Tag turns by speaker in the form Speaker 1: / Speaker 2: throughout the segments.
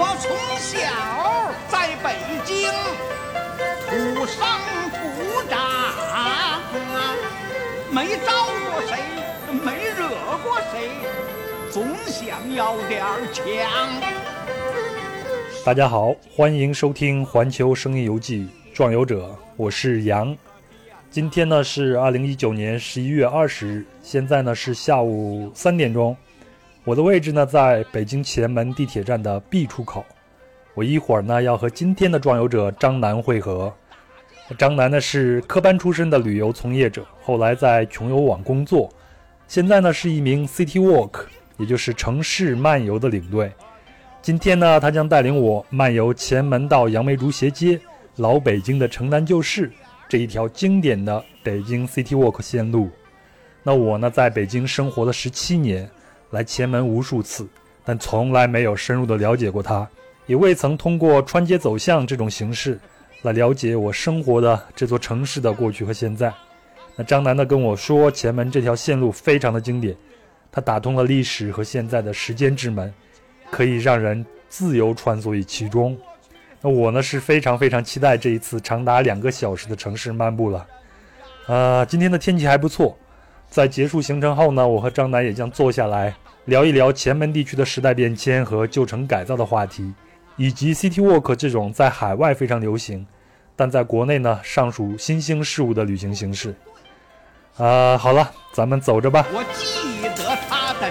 Speaker 1: 我从小在北京土生土长，没招过谁，没惹过谁，总想要点强。
Speaker 2: 大家好，欢迎收听《环球声音游记》壮游者，我是杨。今天呢是二零一九年十一月二十日，现在呢是下午三点钟。我的位置呢在北京前门地铁站的 B 出口。我一会儿呢要和今天的壮游者张楠会合。张楠呢是科班出身的旅游从业者，后来在穷游网工作，现在呢是一名 City Walk，也就是城市漫游的领队。今天呢，他将带领我漫游前门到杨梅竹斜街、老北京的城南旧市。这一条经典的北京 City Walk 线路，那我呢在北京生活了十七年，来前门无数次，但从来没有深入的了解过它，也未曾通过穿街走巷这种形式来了解我生活的这座城市的过去和现在。那张楠呢跟我说，前门这条线路非常的经典，它打通了历史和现在的时间之门，可以让人自由穿梭于其中。那我呢是非常非常期待这一次长达两个小时的城市漫步了，呃，今天的天气还不错，在结束行程后呢，我和张楠也将坐下来聊一聊前门地区的时代变迁和旧城改造的话题，以及 City Walk 这种在海外非常流行，但在国内呢尚属新兴事物的旅行形式。啊，好了，咱们走着吧。
Speaker 1: 我记得他的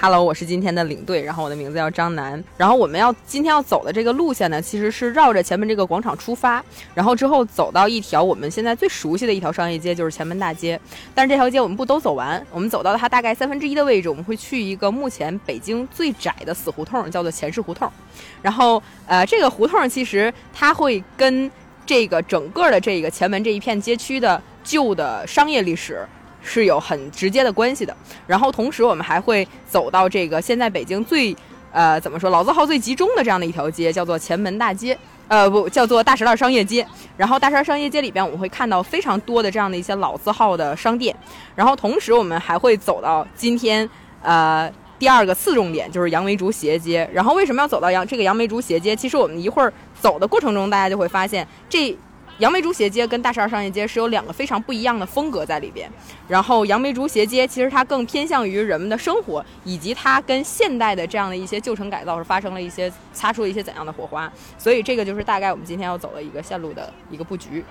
Speaker 3: ！Hello，我是今天的领队，然后我的名字叫张楠。然后我们要今天要走的这个路线呢，其实是绕着前门这个广场出发，然后之后走到一条我们现在最熟悉的一条商业街，就是前门大街。但是这条街我们不都走完，我们走到它大概三分之一的位置，我们会去一个目前北京最窄的死胡同，叫做前世胡同。然后呃，这个胡同其实它会跟这个整个的这个前门这一片街区的。旧的商业历史是有很直接的关系的。然后同时，我们还会走到这个现在北京最呃怎么说老字号最集中的这样的一条街，叫做前门大街，呃不叫做大石栏商业街。然后大石栏商业街里边，我们会看到非常多的这样的一些老字号的商店。然后同时，我们还会走到今天呃第二个次重点，就是杨梅竹斜街。然后为什么要走到杨这个杨梅竹斜街？其实我们一会儿走的过程中，大家就会发现这。杨梅竹斜街跟大十二商业街是有两个非常不一样的风格在里边，然后杨梅竹斜街其实它更偏向于人们的生活，以及它跟现代的这样的一些旧城改造是发生了一些擦出了一些怎样的火花，所以这个就是大概我们今天要走的一个线路的一个布局。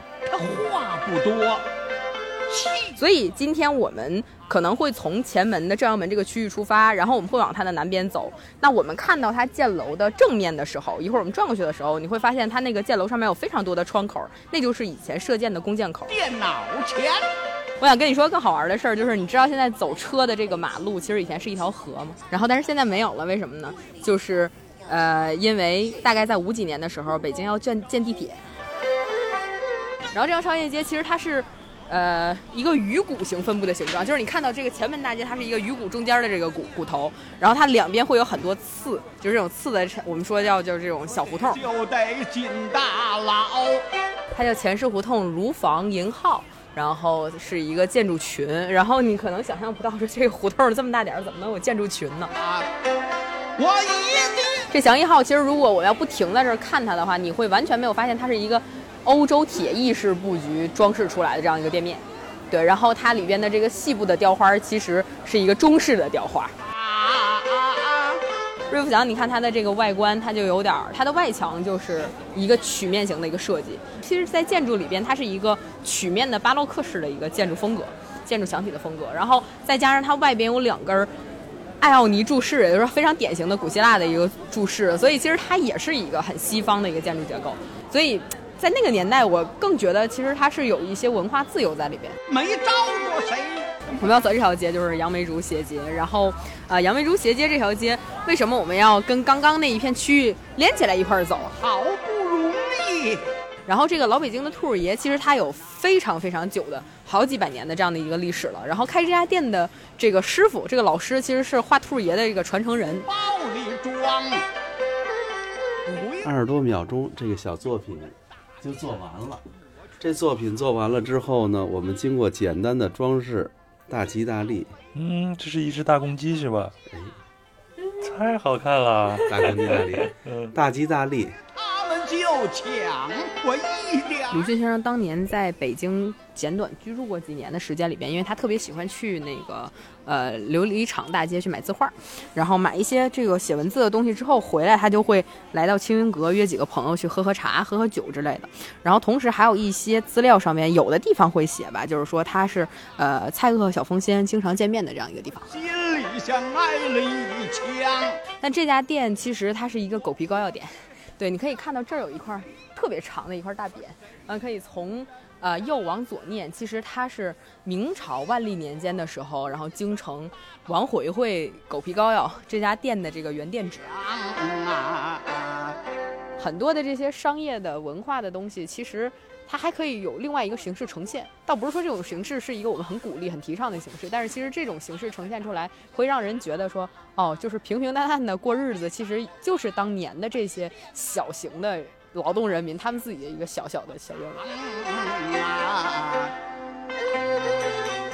Speaker 1: 话不多。
Speaker 3: 所以今天我们可能会从前门的正阳门这个区域出发，然后我们会往它的南边走。那我们看到它建楼的正面的时候，一会儿我们转过去的时候，你会发现它那个建楼上面有非常多的窗口，那就是以前射箭的弓箭口。
Speaker 1: 电脑前，
Speaker 3: 我想跟你说更好玩的事儿，就是你知道现在走车的这个马路其实以前是一条河吗？然后但是现在没有了，为什么呢？就是，呃，因为大概在五几年的时候，北京要建建地铁，然后这条商业街其实它是。呃，一个鱼骨形分布的形状，就是你看到这个前门大街，它是一个鱼骨中间的这个骨骨头，然后它两边会有很多刺，就是这种刺的，我们说叫就是这种小胡同。
Speaker 1: 就得进大牢。
Speaker 3: 它叫前市胡同如房营号，然后是一个建筑群，然后你可能想象不到，说这个胡同这么大点儿，怎么能有建筑群呢？
Speaker 1: 啊我一定。
Speaker 3: 这祥一号，其实如果我要不停在这儿看它的话，你会完全没有发现它是一个。欧洲铁艺式布局装饰出来的这样一个店面，对，然后它里边的这个细部的雕花其实是一个中式的雕花。瑞福祥，你看它的这个外观，它就有点儿，它的外墙就是一个曲面型的一个设计。其实，在建筑里边，它是一个曲面的巴洛克式的一个建筑风格，建筑墙体的风格。然后再加上它外边有两根艾奥尼柱式，也就是非常典型的古希腊的一个柱式，所以其实它也是一个很西方的一个建筑结构。所以。在那个年代，我更觉得其实它是有一些文化自由在里边。
Speaker 1: 没招过谁。
Speaker 3: 我们要走这条街就是杨梅竹斜街，然后啊，杨梅竹斜街这条街为什么我们要跟刚刚那一片区域连起来一块儿走？
Speaker 1: 好不容易。
Speaker 3: 然后这个老北京的兔儿爷，其实它有非常非常久的好几百年的这样的一个历史了。然后开这家店的这个师傅，这个老师其实是画兔儿爷的这个传承人。
Speaker 1: 包里装。
Speaker 4: 二十多秒钟，这个小作品就做完了。这作品做完了之后呢，我们经过简单的装饰，大吉大利。
Speaker 2: 嗯，这是一只大公鸡是吧？
Speaker 4: 哎，
Speaker 2: 太好看了，
Speaker 4: 大公鸡大利，
Speaker 2: 嗯，
Speaker 4: 大吉大利。
Speaker 1: 他们就抢我一两。
Speaker 3: 鲁迅先生当年在北京简短居住过几年的时间里边，因为他特别喜欢去那个呃琉璃厂大街去买字画，然后买一些这个写文字的东西之后回来，他就会来到青云阁约几个朋友去喝喝茶、喝喝酒之类的。然后同时还有一些资料上面有的地方会写吧，就是说他是呃蔡锷和小凤仙经常见面的这样一个地方。
Speaker 1: 心里像挨了一枪。
Speaker 3: 但这家店其实它是一个狗皮膏药店，对，你可以看到这儿有一块特别长的一块大匾，嗯可以从呃右往左念，其实它是明朝万历年间的时候，然后京城王回回狗皮膏药这家店的这个原店址。很多的这些商业的文化的东西，其实它还可以有另外一个形式呈现。倒不是说这种形式是一个我们很鼓励、很提倡的形式，但是其实这种形式呈现出来，会让人觉得说，哦，就是平平淡淡的过日子，其实就是当年的这些小型的劳动人民他们自己的一个小小的小愿望。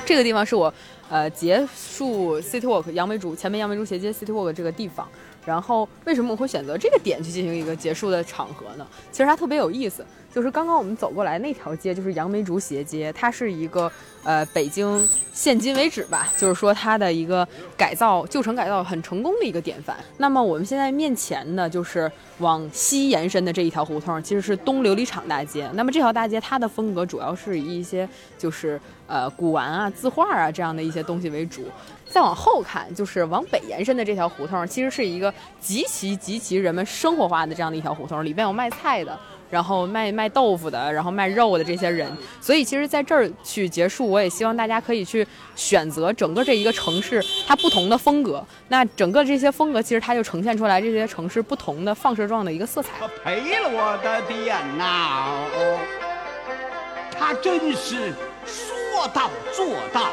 Speaker 3: 这个地方是我呃结束 City Walk 杨梅竹前面杨梅竹斜街 City Walk 这个地方。然后为什么我会选择这个点去进行一个结束的场合呢？其实它特别有意思，就是刚刚我们走过来那条街就是杨梅竹斜街，它是一个呃北京现今为止吧，就是说它的一个改造旧城改造很成功的一个典范。那么我们现在面前呢，就是往西延伸的这一条胡同，其实是东琉璃厂大街。那么这条大街它的风格主要是以一些就是呃古玩啊、字画啊这样的一些东西为主。再往后看，就是往北延伸的这条胡同，其实是一个极其极其人们生活化的这样的一条胡同，里边有卖菜的，然后卖卖豆腐的，然后卖肉的这些人。所以，其实在这儿去结束，我也希望大家可以去选择整个这一个城市它不同的风格。那整个这些风格，其实它就呈现出来这些城市不同的放射状的一个色彩。
Speaker 1: 他赔了我的电脑，他真是说到做到。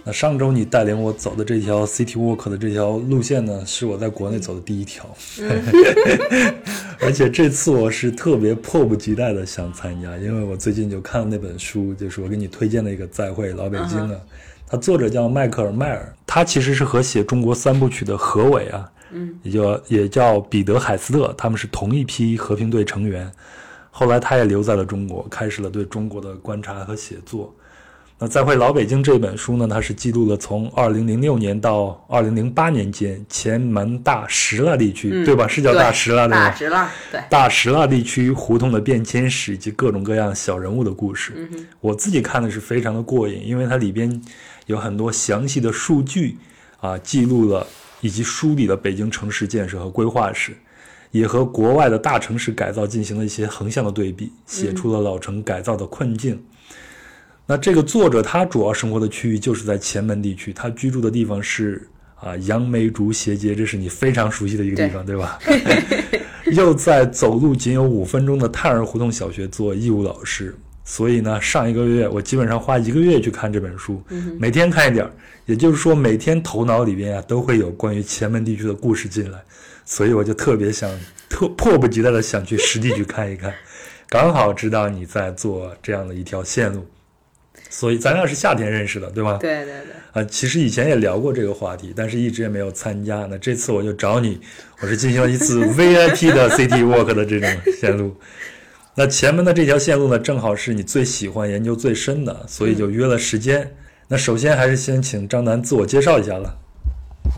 Speaker 1: 品
Speaker 2: 那上周你带领我走的这条 City Walk 的这条路线呢，是我在国内走的第一条，而且这次我是特别迫不及待的想参加，因为我最近就看了那本书，就是我给你推荐的一个《再会老北京》啊，它作者叫迈克尔·迈尔，他其实是和写中国三部曲的何伟啊，嗯，也叫也叫彼得·海斯特，他们是同一批和平队成员，后来他也留在了中国，开始了对中国的观察和写作。那《再会老北京》这本书呢，它是记录了从二零零六年到二零零八年间前门大石蜡地区，对吧？是叫大石蜡对吧？
Speaker 3: 直了，对。
Speaker 2: 大石蜡地区胡同的变迁史以及各种各样小人物的故事。我自己看的是非常的过瘾，因为它里边有很多详细的数据啊，记录了以及梳理了北京城市建设和规划史，也和国外的大城市改造进行了一些横向的对比，写出了老城改造的困境。那这个作者他主要生活的区域就是在前门地区，他居住的地方是啊杨梅竹斜街，这是你非常熟悉的一个地方，对吧？又在走路仅有五分钟的泰儿胡同小学做义务老师，所以呢，上一个月我基本上花一个月去看这本书，每天看一点儿，也就是说每天头脑里边啊都会有关于前门地区的故事进来，所以我就特别想特迫不及待的想去实地去看一看，刚好知道你在做这样的一条线路。所以咱俩是夏天认识的，对吧？
Speaker 3: 对对对。
Speaker 2: 啊，其实以前也聊过这个话题，但是一直也没有参加。那这次我就找你，我是进行了一次 VIP 的 City Walk 的这种线路。那前面的这条线路呢，正好是你最喜欢、研究最深的，所以就约了时间。那首先还是先请张楠自我介绍一下了。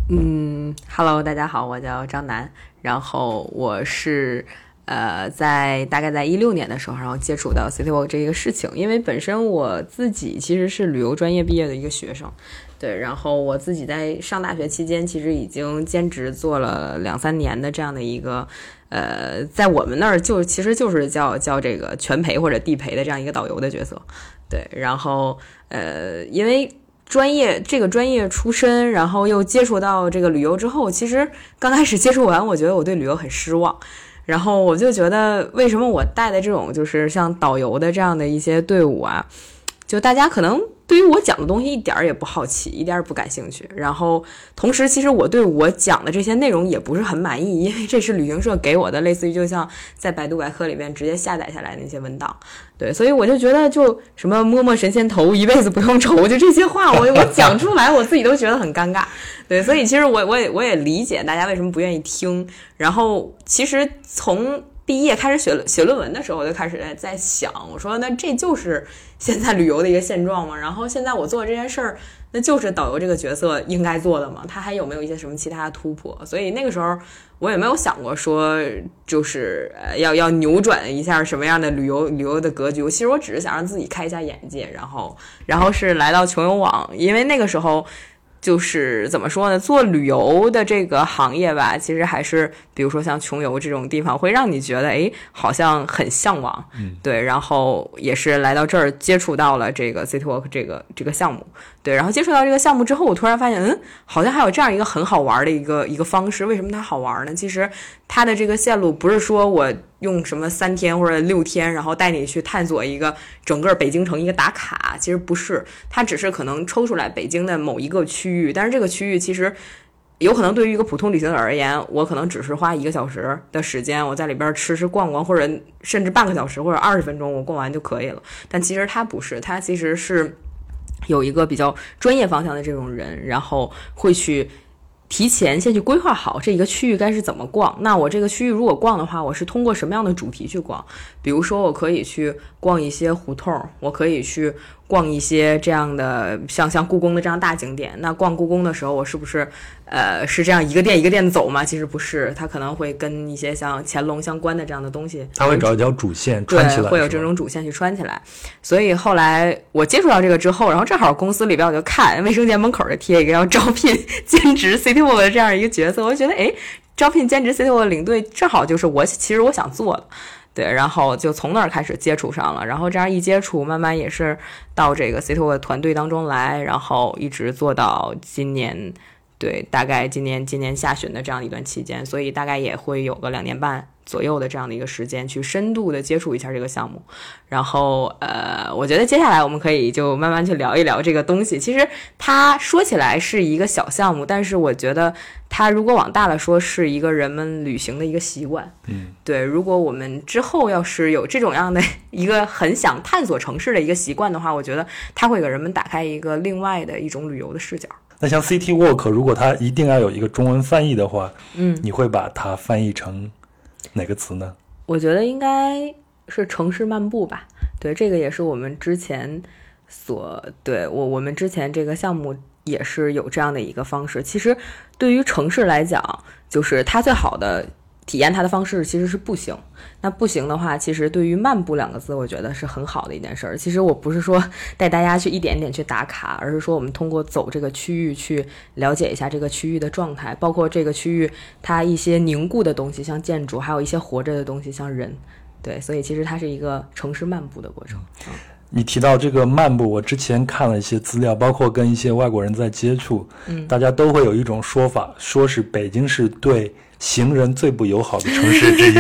Speaker 3: 嗯，Hello，大家好，我叫张楠，然后我是呃，在大概在一六年的时候，然后接触到 City Walk 这一个事情，因为本身我自己其实是旅游专业毕业的一个学生，对，然后我自己在上大学期间，其实已经兼职做了两三年的这样的一个。呃，在我们那儿就其实就是叫叫这个全陪或者地陪的这样一个导游的角色，对，然后呃，因为专业这个专业出身，然后又接触到这个旅游之后，其实刚开始接触完，我觉得我对旅游很失望，然后我就觉得为什么我带的这种就是像导游的这样的一些队伍啊，就大家可能。对于我讲的东西一点儿也不好奇，一点儿也不感兴趣。然后同时，其实我对我讲的这些内容也不是很满意，因为这是旅行社给我的，类似于就像在百度百科里面直接下载下来那些文档。对，所以我就觉得，就什么摸摸神仙头，一辈子不用愁，就这些话，我我讲出来，我自己都觉得很尴尬。对，所以其实我我也我也理解大家为什么不愿意听。然后其实从毕业开始写写论文的时候，我就开始在在想，我说那这就是现在旅游的一个现状嘛？然后现在我做这件事儿，那就是导游这个角色应该做的嘛？他还有没有一些什么其他的突破？所以那个时候我也没有想过说，就是要要扭转一下什么样的旅游旅游的格局。其实我只是想让自己开一下眼界，然后然后是来到穷游网，因为那个时候。就是怎么说呢？做旅游的这个行业吧，其实还是比如说像穷游这种地方，会让你觉得哎，好像很向往。
Speaker 2: 嗯，
Speaker 3: 对。然后也是来到这儿接触到了这个 City Walk 这个这个项目。对，然后接触到这个项目之后，我突然发现，嗯，好像还有这样一个很好玩的一个一个方式。为什么它好玩呢？其实它的这个线路不是说我用什么三天或者六天，然后带你去探索一个整个北京城一个打卡，其实不是，它只是可能抽出来北京的某一个区域，但是这个区域其实有可能对于一个普通旅行者而言，我可能只是花一个小时的时间，我在里边吃吃逛逛，或者甚至半个小时或者二十分钟我逛完就可以了。但其实它不是，它其实是。有一个比较专业方向的这种人，然后会去提前先去规划好这一个区域该是怎么逛。那我这个区域如果逛的话，我是通过什么样的主题去逛？比如说，我可以去逛一些胡同，我可以去。逛一些这样的像像故宫的这样大景点，那逛故宫的时候，我是不是呃是这样一个店一个店的走吗？其实不是，他可能会跟一些像乾隆相关的这样的东西，
Speaker 2: 他会找一条主线穿起来，
Speaker 3: 会有这种主线去穿起来。所以后来我接触到这个之后，然后正好公司里边我就看卫生间门口就贴一个要招聘兼职 Walk 的这样一个角色，我就觉得哎，招聘兼职 City Walk 领队正好就是我其实我想做的。对，然后就从那儿开始接触上了，然后这样一接触，慢慢也是到这个 c i t o 的团队当中来，然后一直做到今年，对，大概今年今年下旬的这样一段期间，所以大概也会有个两年半。左右的这样的一个时间，去深度的接触一下这个项目，然后呃，我觉得接下来我们可以就慢慢去聊一聊这个东西。其实它说起来是一个小项目，但是我觉得它如果往大了说，是一个人们旅行的一个习惯。
Speaker 2: 嗯，
Speaker 3: 对。如果我们之后要是有这种样的 一个很想探索城市的一个习惯的话，我觉得它会给人们打开一个另外的一种旅游的视角。
Speaker 2: 那像 City Walk，如果它一定要有一个中文翻译的话，
Speaker 3: 嗯，
Speaker 2: 你会把它翻译成？哪个词呢？
Speaker 3: 我觉得应该是城市漫步吧。对，这个也是我们之前所对我我们之前这个项目也是有这样的一个方式。其实对于城市来讲，就是它最好的。体验它的方式其实是步行，那步行的话，其实对于漫步两个字，我觉得是很好的一件事儿。其实我不是说带大家去一点点去打卡，而是说我们通过走这个区域去了解一下这个区域的状态，包括这个区域它一些凝固的东西，像建筑，还有一些活着的东西，像人。对，所以其实它是一个城市漫步的过程。
Speaker 2: 你提到这个漫步，我之前看了一些资料，包括跟一些外国人在接触，
Speaker 3: 嗯，
Speaker 2: 大家都会有一种说法，说是北京是对。行人最不友好的城市之一，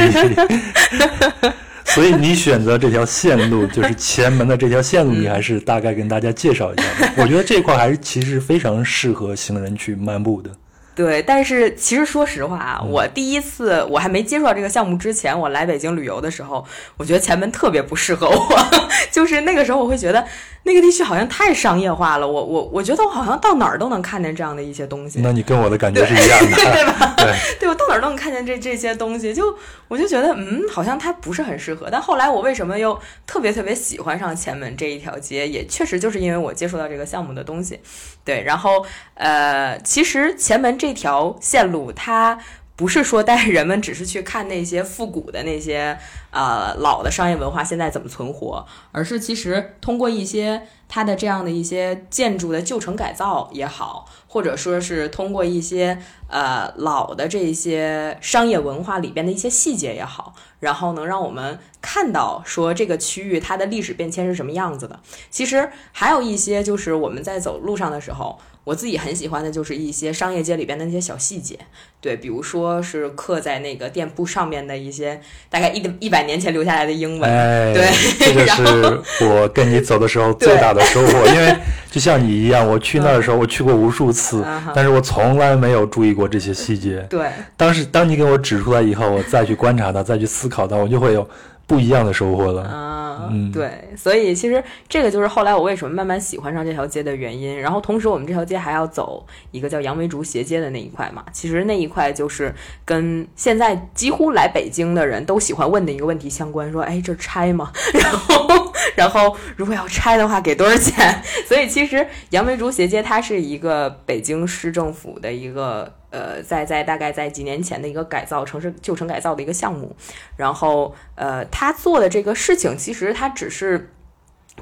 Speaker 2: 所以你选择这条线路，就是前门的这条线路，你还是大概跟大家介绍一下吧。我觉得这块还是其实非常适合行人去漫步的。
Speaker 3: 对，但是其实说实话啊，我第一次我还没接触到这个项目之前，我来北京旅游的时候，我觉得前门特别不适合我，就是那个时候我会觉得那个地区好像太商业化了，我我我觉得我好像到哪儿都能看见这样的一些东西。
Speaker 2: 那你跟我的感觉是一样的，
Speaker 3: 对吧？
Speaker 2: 对，
Speaker 3: 对我到哪儿都能看见这这些东西，就我就觉得嗯，好像它不是很适合。但后来我为什么又特别特别喜欢上前门这一条街，也确实就是因为我接触到这个项目的东西。对，然后呃，其实前门这条线路，它不是说带人们只是去看那些复古的那些呃老的商业文化现在怎么存活，而是其实通过一些它的这样的一些建筑的旧城改造也好，或者说是通过一些呃老的这些商业文化里边的一些细节也好，然后能让我们看到说这个区域它的历史变迁是什么样子的。其实还有一些就是我们在走路上的时候。我自己很喜欢的就是一些商业街里边的那些小细节，对，比如说是刻在那个店铺上面的一些大概一一百年前留下来的英文，对，
Speaker 2: 这个 是我跟你走的时候最大的收获，因为就像你一样，我去那儿的时候，我去过无数次，但是我从来没有注意过这些细节。
Speaker 3: 对，
Speaker 2: 当时当你给我指出来以后，我再去观察它，再去思考它，我就会有不一样的收获了。
Speaker 3: 嗯，
Speaker 2: 嗯
Speaker 3: 对，所以其实这个就是后来我为什么慢慢喜欢上这条街的原因。然后同时我们这条街还要走一个叫杨梅竹斜街的那一块嘛，其实那一块就是跟现在几乎来北京的人都喜欢问的一个问题相关，说，哎，这拆吗？然后，然后如果要拆的话，给多少钱？所以其实杨梅竹斜街它是一个北京市政府的一个。呃，在在大概在几年前的一个改造城市旧城改造的一个项目，然后呃，他做的这个事情，其实他只是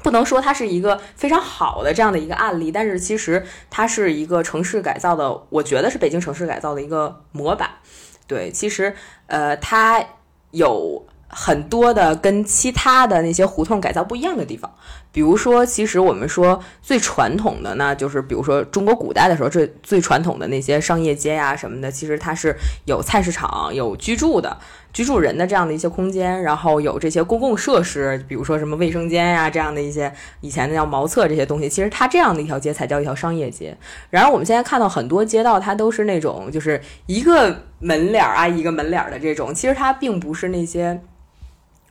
Speaker 3: 不能说它是一个非常好的这样的一个案例，但是其实它是一个城市改造的，我觉得是北京城市改造的一个模板。对，其实呃，它有很多的跟其他的那些胡同改造不一样的地方。比如说，其实我们说最传统的呢，就是比如说中国古代的时候，最最传统的那些商业街呀、什么的，其实它是有菜市场、有居住的。居住人的这样的一些空间，然后有这些公共设施，比如说什么卫生间呀、这样的一些以前的叫茅厕这些东西，其实它这样的一条街才叫一条商业街。然而我们现在看到很多街道，它都是那种就是一个门脸儿啊一个门脸儿的这种，其实它并不是那些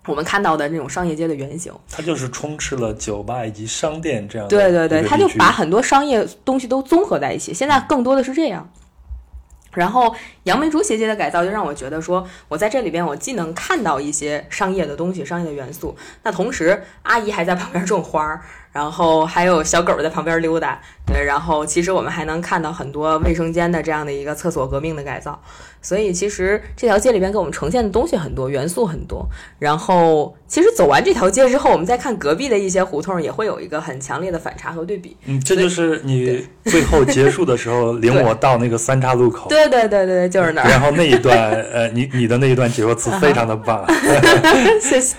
Speaker 3: 我们看到的那种商业街的原型。
Speaker 2: 它就是充斥了酒吧以及商店这样的
Speaker 3: 对对对，它就把很多商业东西都综合在一起。现在更多的是这样。然后杨梅竹斜街的改造就让我觉得说，我在这里边我既能看到一些商业的东西、商业的元素，那同时阿姨还在旁边种花儿，然后还有小狗在旁边溜达，对，然后其实我们还能看到很多卫生间的这样的一个厕所革命的改造。所以其实这条街里边给我们呈现的东西很多，元素很多。然后其实走完这条街之后，我们再看隔壁的一些胡同，也会有一个很强烈的反差和对比。
Speaker 2: 嗯，这就是你最后结束的时候领我到那个三岔路口，
Speaker 3: 对对对对，就是那儿。
Speaker 2: 然后那一段，呃，你你的那一段解说词非常的棒，
Speaker 3: 谢谢。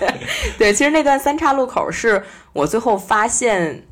Speaker 3: 对，其实那段三岔路口是我最后发现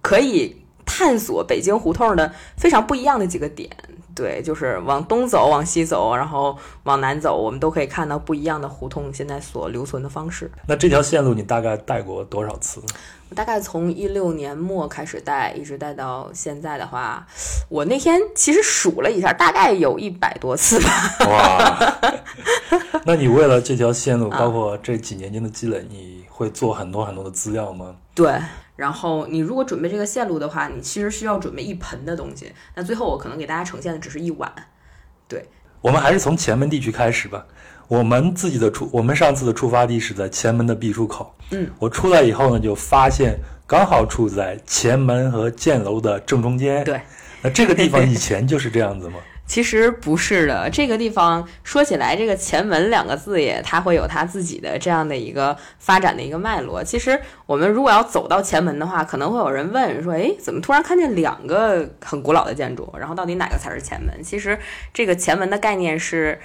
Speaker 3: 可以探索北京胡同的非常不一样的几个点。对，就是往东走，往西走，然后往南走，我们都可以看到不一样的胡同现在所留存的方式。
Speaker 2: 那这条线路你大概带过多少次？
Speaker 3: 我大概从一六年末开始带，一直带到现在的话，我那天其实数了一下，大概有一百多次吧。
Speaker 2: 哇，那你为了这条线路，包括这几年间的积累，你会做很多很多的资料吗？
Speaker 3: 对，然后你如果准备这个线路的话，你其实需要准备一盆的东西。那最后我可能给大家呈现的只是一碗。
Speaker 2: 对我们还是从前门地区开始吧。我们自己的出，我们上次的出发地是在前门的 B 出口。
Speaker 3: 嗯，
Speaker 2: 我出来以后呢，就发现刚好处在前门和箭楼的正中间。
Speaker 3: 对，
Speaker 2: 那这个地方 以前就是这样子吗？
Speaker 3: 其实不是的，这个地方说起来，这个前门两个字也，它会有它自己的这样的一个发展的一个脉络。其实我们如果要走到前门的话，可能会有人问说，诶，怎么突然看见两个很古老的建筑？然后到底哪个才是前门？其实这个前门的概念是。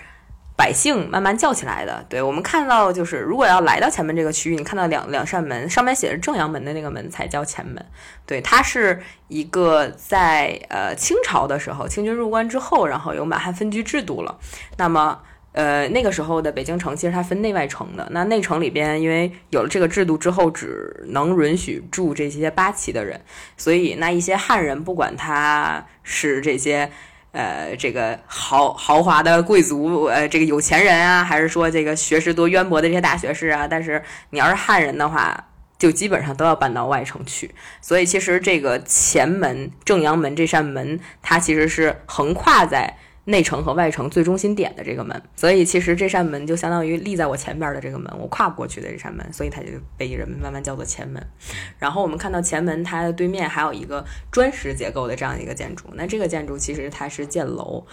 Speaker 3: 百姓慢慢叫起来的，对我们看到就是，如果要来到前门这个区域，你看到两两扇门，上面写着正阳门的那个门才叫前门，对，它是一个在呃清朝的时候，清军入关之后，然后有满汉分居制度了。那么呃那个时候的北京城其实它分内外城的，那内城里边因为有了这个制度之后，只能允许住这些八旗的人，所以那一些汉人，不管他是这些。呃，这个豪豪华的贵族，呃，这个有钱人啊，还是说这个学识多渊博的这些大学士啊？但是你要是汉人的话，就基本上都要搬到外城去。所以其实这个前门正阳门这扇门，它其实是横跨在内城和外城最中心点的这个门。所以其实这扇门就相当于立在我前边的这个门，我跨不过去的这扇门，所以它就被人们慢慢叫做前门。然后我们看到前门，它的对面还有一个砖石结构的这样一个建筑。那这个建筑其实它是箭楼，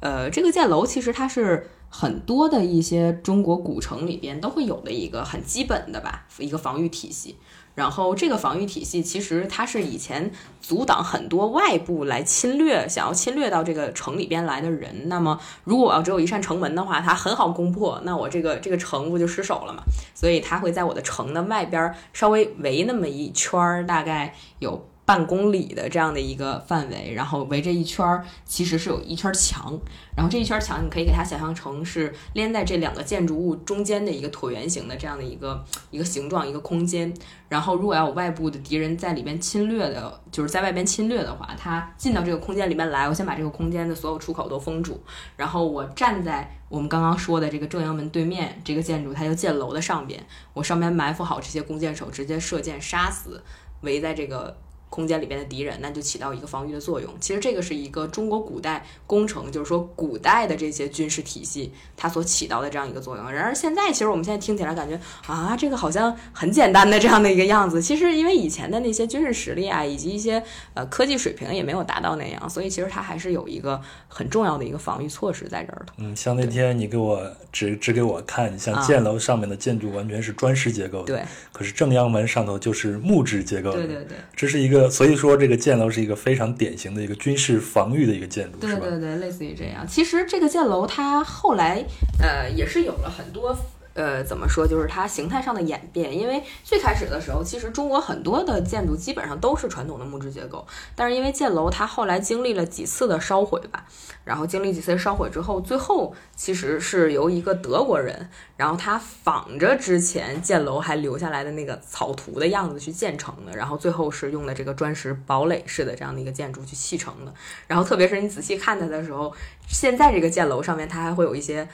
Speaker 3: 呃，这个箭楼其实它是很多的一些中国古城里边都会有的一个很基本的吧，一个防御体系。然后这个防御体系其实它是以前阻挡很多外部来侵略，想要侵略到这个城里边来的人。那么如果我要只有一扇城门的话，它很好攻破，那我这个这个城不就失守了嘛？所以它会在我的城的外边稍微围那么一圈儿，大概有。半公里的这样的一个范围，然后围着一圈儿，其实是有一圈墙，然后这一圈墙你可以给它想象成是连在这两个建筑物中间的一个椭圆形的这样的一个一个形状一个空间。然后如果要有外部的敌人在里边侵略的，就是在外边侵略的话，他进到这个空间里面来，我先把这个空间的所有出口都封住，然后我站在我们刚刚说的这个正阳门对面这个建筑，它叫箭楼的上边，我上面埋伏好这些弓箭手，直接射箭杀死围在这个。空间里边的敌人，那就起到一个防御的作用。其实这个是一个中国古代工程，就是说古代的这些军事体系它所起到的这样一个作用。然而现在，其实我们现在听起来感觉啊，这个好像很简单的这样的一个样子。其实因为以前的那些军事实力啊，以及一些呃科技水平也没有达到那样，所以其实它还是有一个很重要的一个防御措施在这儿的。
Speaker 2: 嗯，像那天你给我指指给我看，像箭楼上面的建筑完全是砖石结构的，
Speaker 3: 对。
Speaker 2: 可是正阳门上头就是木质结构的，
Speaker 3: 对对对。
Speaker 2: 这是一个。所以说，这个箭楼是一个非常典型的一个军事防御的一个建筑，
Speaker 3: 对对对，类似于这样。其实这个箭楼它后来呃也是有了很多呃怎么说，就是它形态上的演变。因为最开始的时候，其实中国很多的建筑基本上都是传统的木质结构，但是因为建楼它后来经历了几次的烧毁吧。然后经历几次烧毁之后，最后其实是由一个德国人，然后他仿着之前建楼还留下来的那个草图的样子去建成的，然后最后是用的这个砖石堡垒式的这样的一个建筑去砌成的。然后特别是你仔细看它的时候，现在这个建楼上面它还会有一些。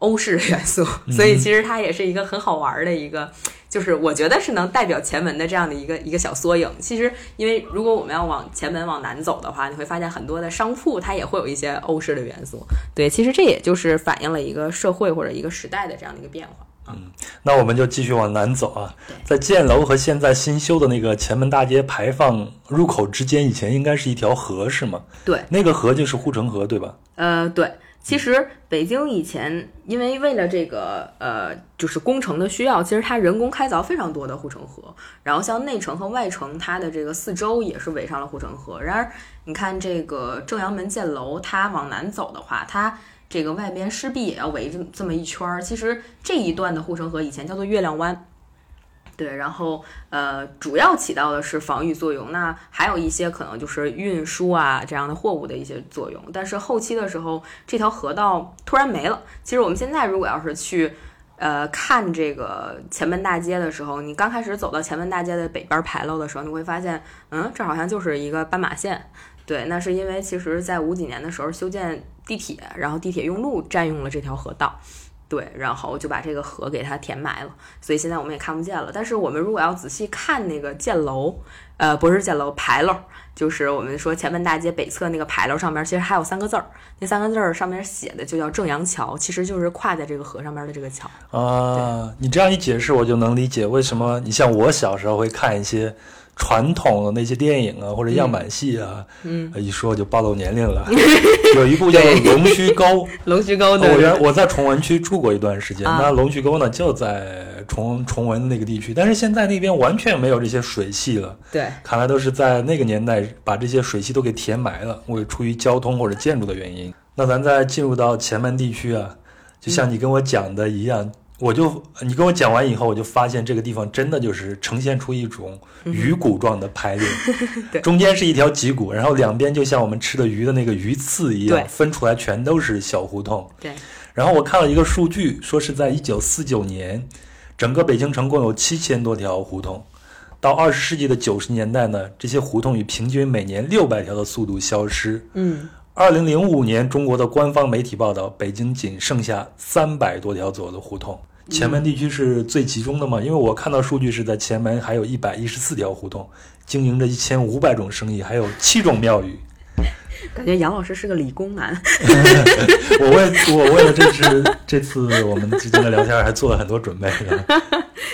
Speaker 3: 欧式的元素，所以其实它也是一个很好玩的一个，就是我觉得是能代表前门的这样的一个一个小缩影。其实，因为如果我们要往前门往南走的话，你会发现很多的商铺它也会有一些欧式的元素。对，其实这也就是反映了一个社会或者一个时代的这样的一个变化。
Speaker 2: 嗯，那我们就继续往南走啊，在建楼和现在新修的那个前门大街排放入口之间，以前应该是一条河是吗？
Speaker 3: 对，
Speaker 2: 那个河就是护城河，对吧？
Speaker 3: 呃，对。其实北京以前因为为了这个呃，就是工程的需要，其实它人工开凿非常多的护城河。然后像内城和外城，它的这个四周也是围上了护城河。然而，你看这个正阳门建楼，它往南走的话，它这个外边势必也要围这这么一圈儿。其实这一段的护城河以前叫做月亮湾。对，然后呃，主要起到的是防御作用，那还有一些可能就是运输啊这样的货物的一些作用。但是后期的时候，这条河道突然没了。其实我们现在如果要是去呃看这个前门大街的时候，你刚开始走到前门大街的北边牌楼的时候，你会发现，嗯，这好像就是一个斑马线。对，那是因为其实在五几年的时候修建地铁，然后地铁用路占用了这条河道。对，然后就把这个河给它填埋了，所以现在我们也看不见了。但是我们如果要仔细看那个箭楼，呃，不是箭楼牌楼，就是我们说前门大街北侧那个牌楼上面，其实还有三个字儿，那三个字儿上面写的就叫正阳桥，其实就是跨在这个河上面的这个桥。
Speaker 2: 啊，你这样一解释，我就能理解为什么你像我小时候会看一些。传统的那些电影啊，或者样板戏
Speaker 3: 啊，
Speaker 2: 嗯，一说就暴露年龄了。有一部叫《龙须沟》，
Speaker 3: 龙须沟。
Speaker 2: 我原我在崇文区住过一段时间，那龙须沟呢就在崇崇文那个地区，但是现在那边完全没有这些水系了。
Speaker 3: 对，
Speaker 2: 看来都是在那个年代把这些水系都给填埋了，为出于交通或者建筑的原因。那咱再进入到前门地区啊，就像你跟我讲的一样。我就你跟我讲完以后，我就发现这个地方真的就是呈现出一种鱼骨状的排列，中间是一条脊骨，然后两边就像我们吃的鱼的那个鱼刺一样，分出来全都是小胡同。
Speaker 3: 对。
Speaker 2: 然后我看了一个数据，说是在一九四九年，整个北京城共有七千多条胡同，到二十世纪的九十年代呢，这些胡同以平均每年六百条的速度消失。
Speaker 3: 嗯。
Speaker 2: 二零零五年，中国的官方媒体报道，北京仅剩下三百多条左右的胡同。前门地区是最集中的嘛？因为我看到数据是在前门还有一百一十四条胡同，经营着一千五百种生意，还有七种庙宇。
Speaker 3: 感觉杨老师是个理工男。
Speaker 2: 我为我为了这次这次我们之间的聊天还做了很多准备。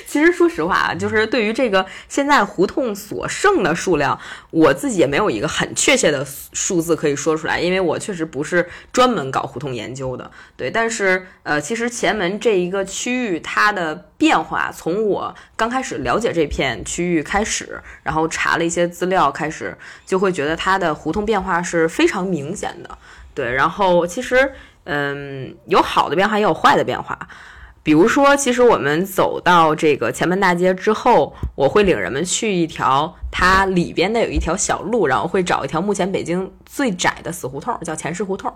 Speaker 3: 其实说实话啊，就是对于这个现在胡同所剩的数量，我自己也没有一个很确切的数字可以说出来，因为我确实不是专门搞胡同研究的。对，但是呃，其实前门这一个区域它的变化，从我刚开始了解这片区域开始，然后查了一些资料开始，就会觉得它的胡同变化是非常明显的。对，然后其实嗯，有好的变化，也有坏的变化。比如说，其实我们走到这个前门大街之后，我会领人们去一条它里边的有一条小路，然后会找一条目前北京最窄的死胡同，叫钱氏胡同。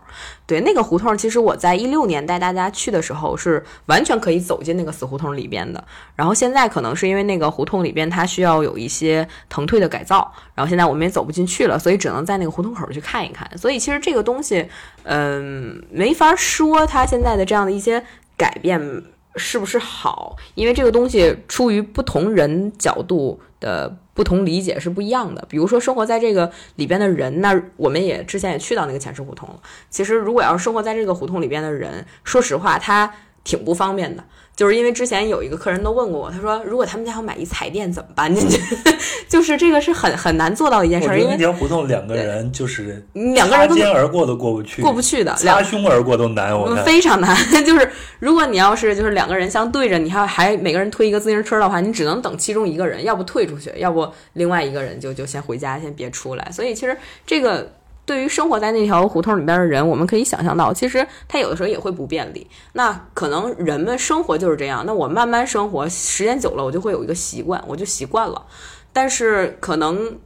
Speaker 3: 对，那个胡同，其实我在一六年带大家去的时候是完全可以走进那个死胡同里边的。然后现在可能是因为那个胡同里边它需要有一些腾退的改造，然后现在我们也走不进去了，所以只能在那个胡同口去看一看。所以其实这个东西，嗯，没法说它现在的这样的一些改变。是不是好？因为这个东西出于不同人角度的不同理解是不一样的。比如说，生活在这个里边的人，那我们也之前也去到那个钱氏胡同。其实，如果要是生活在这个胡同里边的人，说实话，他挺不方便的。就是因为之前有一个客人都问过我，他说如果他们家要买一彩电怎么办？就是这个是很很难做到的一件事，因为
Speaker 2: 一条胡同两个人就是
Speaker 3: 两个人
Speaker 2: 擦肩而过都过不去，
Speaker 3: 过不去的，
Speaker 2: 擦胸而过都难，我
Speaker 3: 非常难。就是如果你要是就是两个人相对着，你还还每个人推一个自行车的话，你只能等其中一个人，要不退出去，要不另外一个人就就先回家，先别出来。所以其实这个。对于生活在那条胡同里边的人，我们可以想象到，其实他有的时候也会不便利。那可能人们生活就是这样。那我慢慢生活，时间久了，我就会有一个习惯，我就习惯了。但是可能，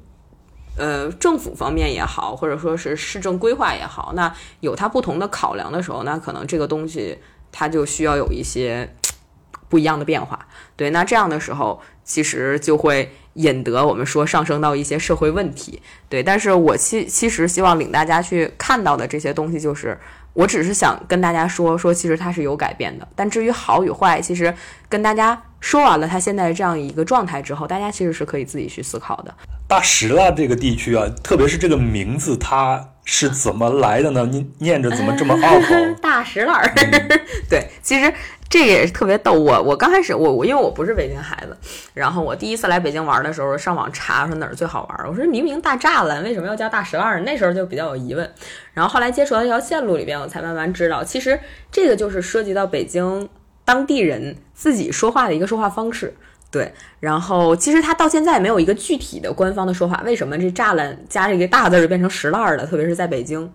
Speaker 3: 呃，政府方面也好，或者说是市政规划也好，那有它不同的考量的时候，那可能这个东西它就需要有一些 不一样的变化。对，那这样的时候，其实就会。引得我们说上升到一些社会问题，对，但是我其其实希望领大家去看到的这些东西，就是我只是想跟大家说说，其实它是有改变的。但至于好与坏，其实跟大家说完了它现在这样一个状态之后，大家其实是可以自己去思考的。
Speaker 2: 大石蜡这个地区啊，特别是这个名字，它是怎么来的呢？念 念着怎么这么拗口？
Speaker 3: 大石儿，对，其实。这个也是特别逗，我我刚开始我我因为我不是北京孩子，然后我第一次来北京玩的时候，上网查说哪儿最好玩，我说明明大栅栏为什么要叫大石栏？那时候就比较有疑问，然后后来接触到一条线路里边，我才慢慢知道，其实这个就是涉及到北京当地人自己说话的一个说话方式，对，然后其实他到现在没有一个具体的官方的说法，为什么这栅栏加这个大字就变成石栏了？特别是在北京。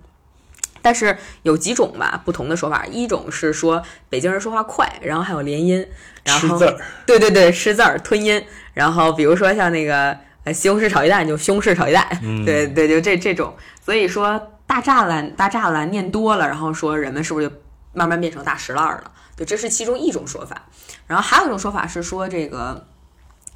Speaker 3: 但是有几种吧，不同的说法。一种是说北京人说话快，然后还有连音，然后对对对，吃字儿吞音。然后比如说像那个呃西红柿炒鸡蛋就西红柿炒鸡蛋，对对，就这这种。所以说大栅栏大栅栏念多了，然后说人们是不是就慢慢变成大石烂了？对，这是其中一种说法。然后还有一种说法是说这个。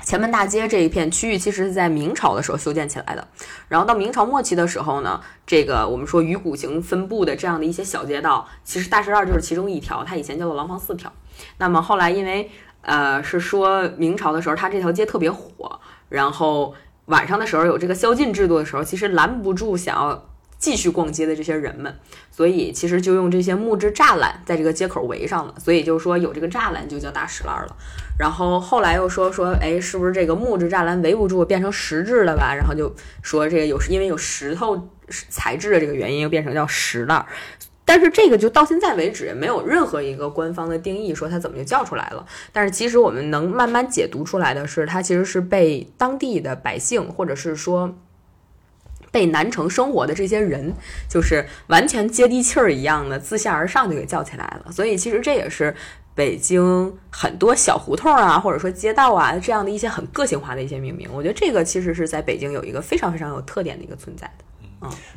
Speaker 3: 前门大街这一片区域其实是在明朝的时候修建起来的，然后到明朝末期的时候呢，这个我们说鱼骨形分布的这样的一些小街道，其实大石栏就是其中一条，它以前叫做廊坊四条。那么后来因为呃是说明朝的时候，它这条街特别火，然后晚上的时候有这个宵禁制度的时候，其实拦不住想要。继续逛街的这些人们，所以其实就用这些木质栅栏在这个街口围上了，所以就是说有这个栅栏就叫大石栏了。然后后来又说说，哎，是不是这个木质栅栏围不住，变成石质了吧？然后就说这个有因为有石头材质的这个原因，又变成叫石栏。但是这个就到现在为止没有任何一个官方的定义说它怎么就叫出来了。但是其实我们能慢慢解读出来的是，它其实是被当地的百姓或者是说。被南城生活的这些人，就是完全接地气儿一样的，自下而上就给叫起来了。所以其实这也是北京很多小胡同啊，或者说街道啊这样的一些很个性化的一些命名。我觉得这个其实是在北京有一个非常非常有特点的一个存在的。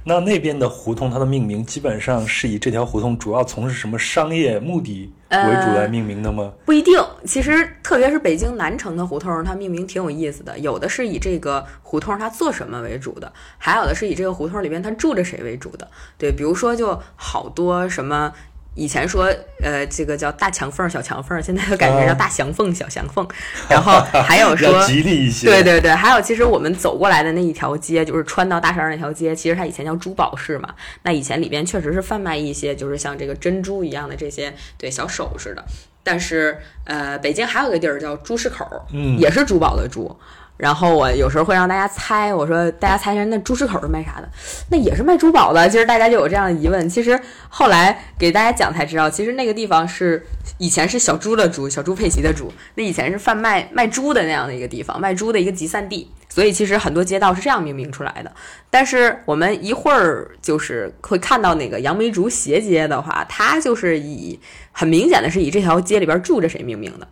Speaker 2: 那那边的胡同，它的命名基本上是以这条胡同主要从事什么商业目的为主来命名的吗？
Speaker 3: 不一定，其实特别是北京南城的胡同，它命名挺有意思的。有的是以这个胡同它做什么为主的，还有的是以这个胡同里边它住着谁为主的。对，比如说就好多什么。以前说，呃，这个叫大墙缝、小墙缝，现在改名叫大祥缝、小祥缝。然后还有 说，
Speaker 2: 吉利一些。
Speaker 3: 对对对，还有其实我们走过来的那一条街，就是穿到大山那条街，其实它以前叫珠宝市嘛。那以前里边确实是贩卖一些，就是像这个珍珠一样的这些对小首饰的。但是，呃，北京还有个地儿叫珠市口，嗯，也是珠宝的珠。然后我有时候会让大家猜，我说大家猜一下，那朱市口是卖啥的？那也是卖珠宝的。其实大家就有这样的疑问。其实后来给大家讲才知道，其实那个地方是以前是小猪的猪，小猪佩奇的猪。那以前是贩卖卖猪的那样的一个地方，卖猪的一个集散地。所以其实很多街道是这样命名出来的。但是我们一会儿就是会看到那个杨梅竹斜街的话，它就是以很明显的是以这条街里边住着谁命名的。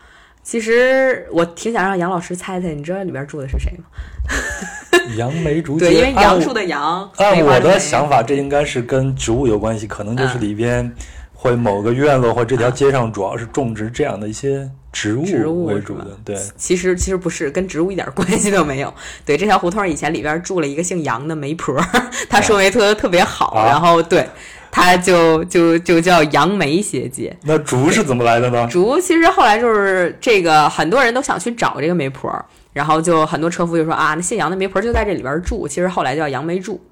Speaker 3: 其实我挺想让杨老师猜猜，你知道里边住的是谁吗？
Speaker 2: 杨梅竹节，
Speaker 3: 对，因为杨树的杨。
Speaker 2: 按我的想法，这应该是跟植物有关系，可能就是
Speaker 3: 嗯
Speaker 2: 里边会某个院落或这条街上主要是种植这样的一些植物为主的。对，
Speaker 3: 其实其实不是，跟植物一点关系都没有。对，这条胡同以前里边住了一个姓杨的媒婆，她说媒特特别好，
Speaker 2: 啊
Speaker 3: 然后对，她就就就叫杨梅斜街。
Speaker 2: 那竹是怎么来的呢？
Speaker 3: 竹其实后来就是这个，很多人都想去找这个媒婆，然后就很多车夫就说啊，那姓杨的媒婆就在这里边住。其实后来叫杨梅住，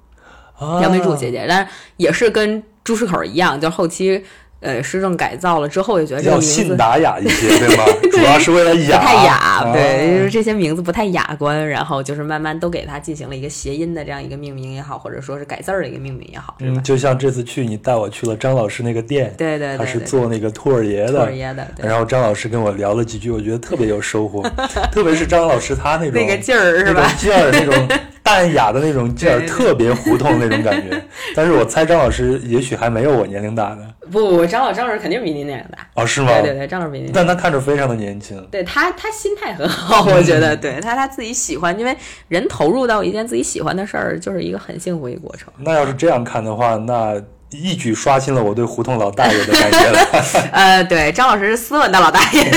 Speaker 2: 啊
Speaker 3: 杨梅柱姐姐，但是也是跟朱市口一样，就后期呃市政改造了之后，就觉得这个
Speaker 2: 要
Speaker 3: 名字
Speaker 2: 信达雅一些，对吗？主要是为了雅，
Speaker 3: 不太雅，
Speaker 2: 啊
Speaker 3: 对，就是这些名字不太雅观，然后就是慢慢都给它进行了一个谐音的这样一个命名也好，或者说是改字儿的一个命名也好，
Speaker 2: 嗯，就像这次去你带我去了张老师那个店，
Speaker 3: 对对对
Speaker 2: 他是做那个兔儿爷的兔，
Speaker 3: 儿爷的，
Speaker 2: 然后张老师跟我聊了几句，我觉得特别有收获，特别是张老师他那种
Speaker 3: 那个劲儿是吧？
Speaker 2: 劲儿，那种 淡雅的那种劲儿，特别胡同那种感觉。但是我猜张老师也许还没有我年龄大呢。
Speaker 3: 不不，张老张老师肯定比您年龄大，
Speaker 2: 哦，是吗？
Speaker 3: 对对对，张老师比您。
Speaker 2: 但他看着非常的年轻。
Speaker 3: 对他，他心态很好，我觉得，对他他自己喜欢，因为人投入到一件自己喜欢的事儿，就是一个很幸福一个过程。
Speaker 2: 那要是这样看的话，那一举刷新了我对胡同老大爷的感觉了。
Speaker 3: 呃，对，张老师是斯文的老大爷，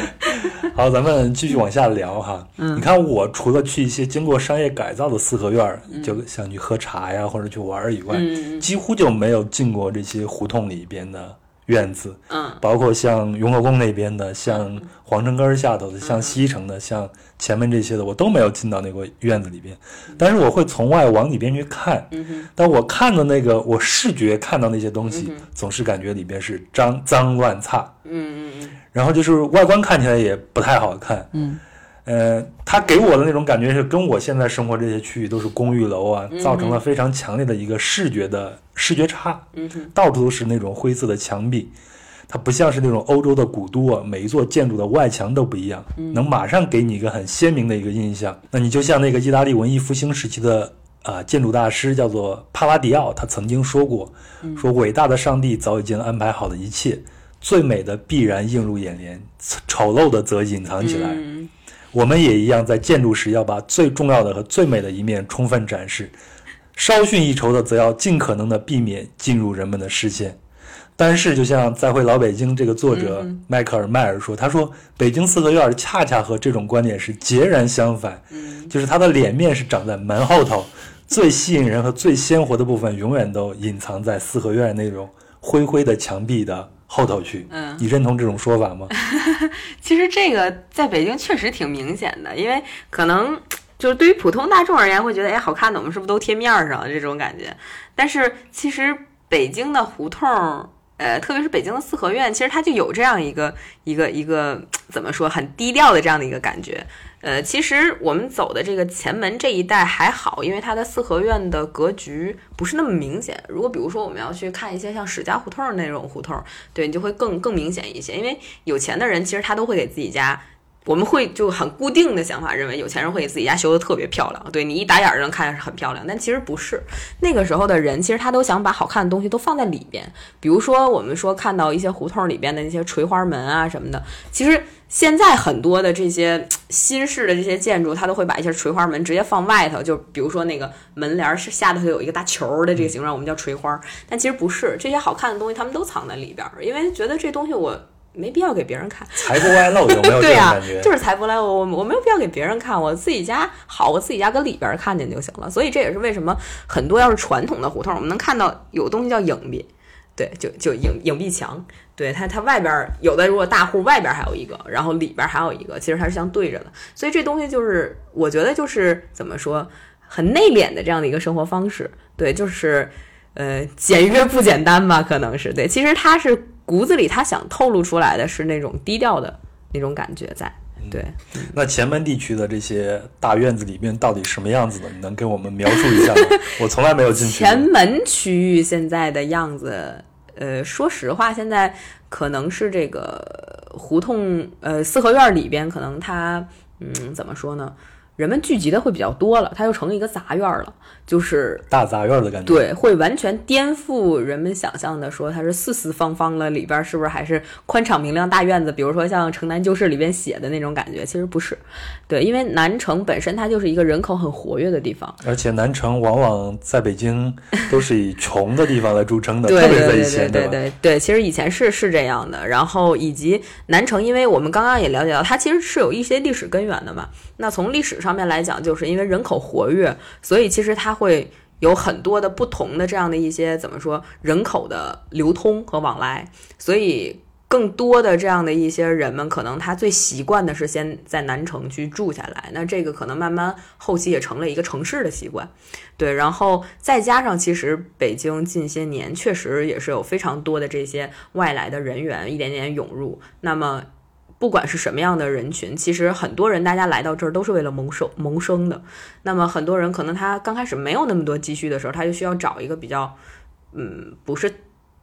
Speaker 2: 好，咱们继续往下聊哈。
Speaker 3: 嗯
Speaker 2: 你看，我除了去一些经过商业改造的四合院儿，就想去喝茶呀或者去玩儿以外，
Speaker 3: 嗯
Speaker 2: 几乎就没有进过这些胡同里边的院子。
Speaker 3: 嗯。
Speaker 2: 包括像雍和宫那边的，像皇城根儿下头的，像西城的，像前面这些的，我都没有进到那个院子里边。但是我会从外往里边去看，
Speaker 3: 嗯哼，
Speaker 2: 但我看的那个，我视觉看到那些东西总是感觉里边是脏脏乱差，
Speaker 3: 嗯嗯嗯。
Speaker 2: 然后就是外观看起来也不太好看。
Speaker 3: 嗯
Speaker 2: 呃，它给我的那种感觉是跟我现在生活这些区域都是公寓楼啊，
Speaker 3: 嗯
Speaker 2: 造成了非常强烈的一个视觉的视觉差。
Speaker 3: 嗯，
Speaker 2: 到处都是那种灰色的墙壁，它不像是那种欧洲的古都啊，每一座建筑的外墙都不一样，能马上给你一个很鲜明的一个印象。那你就像那个意大利文艺复兴时期的啊、建筑大师叫做帕拉迪奥，他曾经说过，说伟大的上帝早已经安排好了一切，最美的必然映入眼帘，丑陋的则隐藏起来。
Speaker 3: 嗯
Speaker 2: 我们也一样，在建筑时要把最重要的和最美的一面充分展示，稍逊一筹的则要尽可能的避免进入人们的视线。但是，就像《再会老北京》这个作者
Speaker 3: 嗯。
Speaker 2: 迈克尔·迈尔说，他说北京四合院恰恰和这种观点是截然相反，
Speaker 3: 嗯。
Speaker 2: 就是它的脸面是长在门后头，最吸引人和最鲜活的部分永远都隐藏在四合院那种灰灰的墙壁的后头去。
Speaker 3: 嗯
Speaker 2: 你认同这种说法吗？
Speaker 3: 其实这个在北京确实挺明显的，因为可能就是对于普通大众而言，会觉得哎好看的，我们是不是都贴面儿上这种感觉？但是其实北京的胡同。呃，特别是北京的四合院，其实它就有这样一个一个一个怎么说很低调的这样的一个感觉。呃，其实我们走的这个前门这一带还好，因为它的四合院的格局不是那么明显。如果比如说我们要去看一些像史家胡同那种胡同，对你就会更更明显一些，因为有钱的人其实他都会给自己家。我们会就很固定的想法，认为有钱人会给自己家修的特别漂亮，对你一打眼儿就能看是很漂亮，但其实不是。那个时候的人，其实他都想把好看的东西都放在里边。比如说，我们说看到一些胡同里边的那些垂花门啊什么的，其实现在很多的这些新式的这些建筑，它都会把一些垂花门直接放外头，就比如说那个门帘是下头有一个大球的这个形状，我们叫垂花。但其实不是，这些好看的东西他们都藏在里边，因为觉得这东西我没必要给别人看。
Speaker 2: 财不外露，有没有 这种感觉？
Speaker 3: 就是财不外露，我我没有必要给别人看，我自己家好，我自己家搁里边儿看见就行了。所以这也是为什么很多要是传统的胡同，我们能看到有东西叫影壁，对，就就影影壁墙，对它它外边儿有的如果大户外边儿还有一个，然后里边儿还有一个，其实它是相对着的。所以这东西就是我觉得就是怎么说，很内敛的这样的一个生活方式，对，就是呃简约不简单吧，可能是对。其实它是骨子里他想透露出来的是那种低调的那种感觉在。对，
Speaker 2: 那前门地区的这些大院子里面到底什么样子的？你能给我们描述一下吗？我从来没有进去。
Speaker 3: 前门区域现在的样子，呃，说实话，现在可能是这个胡同，呃，四合院里边，可能它，嗯，怎么说呢？人们聚集的会比较多了，它就成了一个杂院了，就是
Speaker 2: 大杂院的感觉。
Speaker 3: 对，会完全颠覆人们想象的，说它是四四方方的，里边是不是还是宽敞明亮大院子？比如说像《城南旧事》里边写的那种感觉，其实不是。对，因为南城本身它就是一个人口很活跃的地方，
Speaker 2: 而且南城往往在北京都是以穷的地方来著称的，特别在以前，
Speaker 3: 对对对对，其实以前是是这样的。然后以及南城，因为我们刚刚也了解到，它其实是有一些历史根源的嘛。那从历史上方面来讲，就是因为人口活跃，所以其实它会有很多的不同的这样的一些怎么说人口的流通和往来，所以。更多的这样的一些人们，可能他最习惯的是先在南城去住下来，那这个可能慢慢后期也成了一个城市的习惯，对，然后再加上其实北京近些年确实也是有非常多的这些外来的人员一点点涌入，那么不管是什么样的人群，其实很多人大家来到这儿都是为了谋生谋生的，那么很多人可能他刚开始没有那么多积蓄的时候，他就需要找一个比较嗯不是。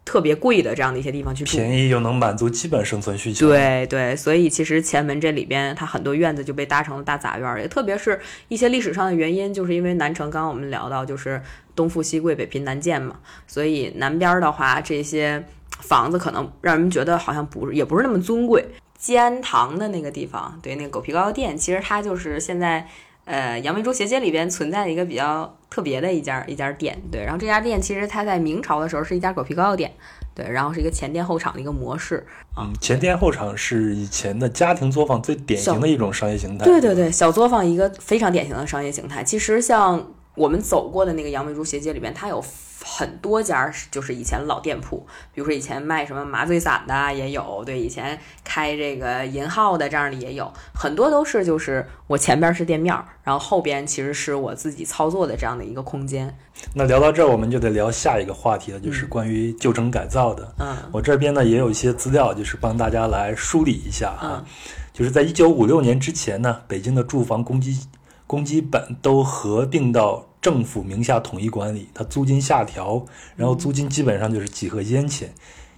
Speaker 3: 特别贵的这样的一些地方去住，
Speaker 2: 便宜又能满足基本生存需求。
Speaker 3: 对对，所以其实前门这里边，它很多院子就被搭成了大杂院儿，也特别是一些历史上的原因，就是因为南城，刚刚我们聊到就是东富西贵，北贫南贱嘛，所以南边儿的话，这些房子可能让人们觉得好像不是，也不是那么尊贵。建安堂的那个地方，对，那个狗皮膏药店，其实它就是现在。呃，杨梅竹斜街里边存在的一个比较特别的一家一家店，对，然后这家店其实它在明朝的时候是一家狗皮膏药店，对，然后是一个前店后厂的一个模式。
Speaker 2: 嗯，前店后厂是以前的家庭作坊最典型的一种商业形态。
Speaker 3: 对对对，小作坊一个非常典型的商业形态。其实像我们走过的那个杨梅竹斜街里边，它有很多家就是以前老店铺，比如说以前卖什么麻醉散的也有，对，以前开这个银号的这样的也有，很多都是就是我前边是店面儿，然后后边其实是我自己操作的这样的一个空间。
Speaker 2: 那聊到这儿，我们就得聊下一个话题了，就是关于旧城改造的。
Speaker 3: 嗯
Speaker 2: 我这边呢也有一些资料，就是帮大家来梳理一下啊。
Speaker 3: 嗯
Speaker 2: 就是在一九五六年之前呢，北京的住房公积公积本都合并到政府名下统一管理，它租金下调，然后租金基本上就是几何烟钱。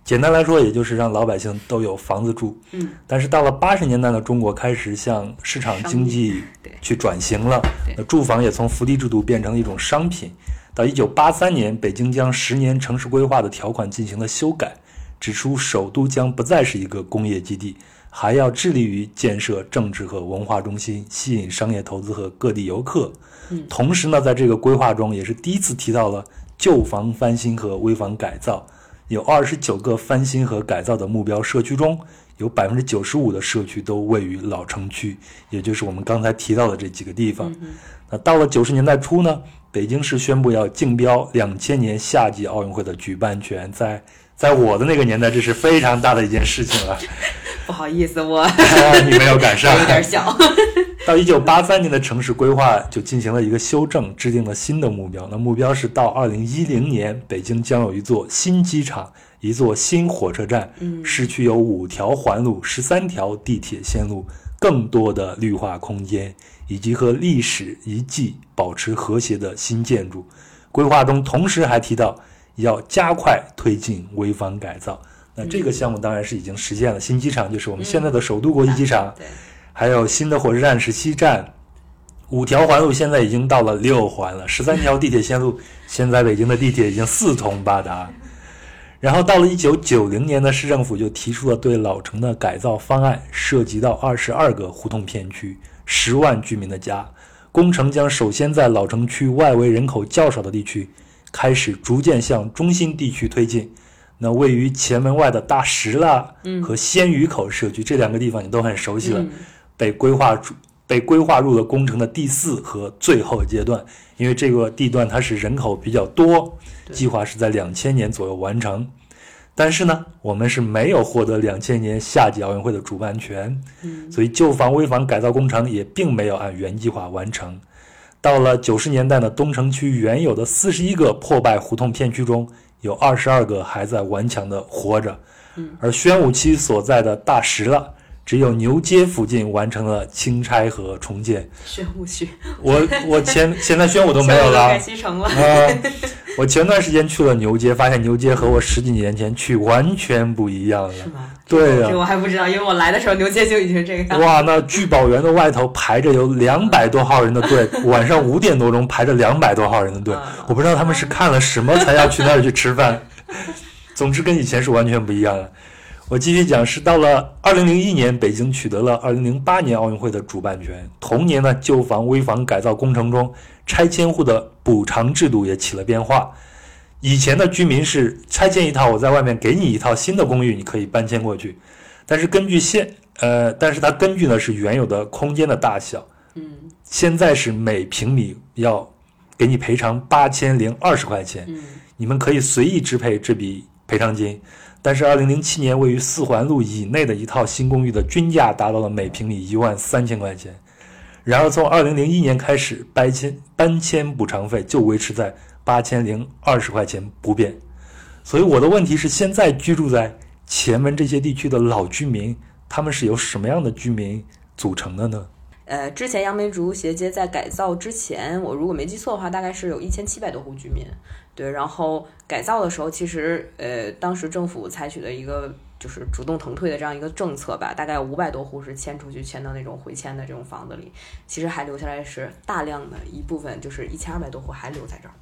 Speaker 2: 简单来说，也就是让老百姓都有房子住。
Speaker 3: 嗯，
Speaker 2: 但是到了八十年代的中国，开始向市场经济去转型了，那住房也从福利制度变成了一种商品。到一九八三年，北京将十年城市规划的条款进行了修改，指出首都将不再是一个工业基地，还要致力于建设政治和文化中心，吸引商业投资和各地游客。
Speaker 3: 嗯
Speaker 2: 同时呢，在这个规划中也是第一次提到了旧房翻新和危房改造。有二十九个翻新和改造的目标社区中，有百分之九十五的社区都位于老城区，也就是我们刚才提到的这几个地方。那到了九十年代初呢，北京市宣布要竞标两千年夏季奥运会的举办权，在在我的那个年代，这是非常大的一件事情了。
Speaker 3: 不好意思，我
Speaker 2: 你没有赶上，
Speaker 3: 有点小。
Speaker 2: 到一九八三年的城市规划就进行了一个修正，制定了新的目标。那目标是到二零一零年，北京将有一座新机场、一座新火车站，
Speaker 3: 嗯
Speaker 2: 市区有五条环路、十三条地铁线路，更多的绿化空间，以及和历史遗迹保持和谐的新建筑。规划中同时还提到要加快推进危房改造。那这个项目当然是已经实现了，新机场就是我们现在的首都国际机场。还有新的火车站是西站，五条环路现在已经到了六环了，十三条地铁线路，现在北京的地铁已经四通八达。然后到了一九九零年呢，市政府就提出了对老城的改造方案，涉及到二十二个胡同片区，十万居民的家。工程将首先在老城区外围人口较少的地区，开始逐渐向中心地区推进。那位于前门外的大石蜡和鲜鱼口社区、这两个地方你都很熟悉了，
Speaker 3: 嗯
Speaker 2: 被规划出被规划入了工程的第四和最后阶段。因为这个地段它是人口比较多，计划是在两千年左右完成。但是呢，我们是没有获得两千年夏季奥运会的主办权，嗯所以旧房危房改造工程也并没有按原计划完成。到了九十年代呢，东城区原有的四十一个破败胡同片区中，有二十二个还在顽强的活着，而宣武区所在的大石了只有牛街附近完成了清拆和重建。
Speaker 3: 宣武区，
Speaker 2: 我我前现在宣武都没有了
Speaker 3: 改西城了。
Speaker 2: 啊！我前段时间去了牛街，发现牛街和我十几年前去完全不一样了。
Speaker 3: 是吗？
Speaker 2: 对呀、
Speaker 3: 这我还不知道，因为我来的时候牛街就已经这个样子。
Speaker 2: 哇，那聚宝园的外头排着有两百多号人的队，晚上五点多钟排着两百多号人的队
Speaker 3: 啊，
Speaker 2: 我不知道他们是看了什么才要去那儿去吃饭。总之跟以前是完全不一样了。我继续讲，是到了二零零一年，北京取得了二零零八年奥运会的主办权。同年呢，旧房危房改造工程中，拆迁户的补偿制度也起了变化。以前的居民是拆迁一套，我在外面给你一套新的公寓，你可以搬迁过去。但是根据现呃，但是它根据呢是原有的空间的大小，
Speaker 3: 嗯，
Speaker 2: 现在是每平米要给你赔偿八千零二十块钱，
Speaker 3: 嗯
Speaker 2: 你们可以随意支配这笔赔偿金。但是，二零零七年位于四环路以内的一套新公寓的均价达到了每平米一万三千块钱。然而，从二零零一年开始，搬迁搬迁补偿费就维持在八千零二十块钱不变。所以，我的问题是：现在居住在前门这些地区的老居民，他们是由什么样的居民组成的呢？
Speaker 3: 呃，之前杨梅竹斜街在改造之前，我如果没记错的话，大概是有一千七百多户居民。对，然后改造的时候，其实呃，当时政府采取的一个就是主动腾退的这样一个政策吧，大概有五百多户是迁出去，迁到那种回迁的这种房子里，其实还留下来是大量的一部分，就是一千二百多户还留在这儿。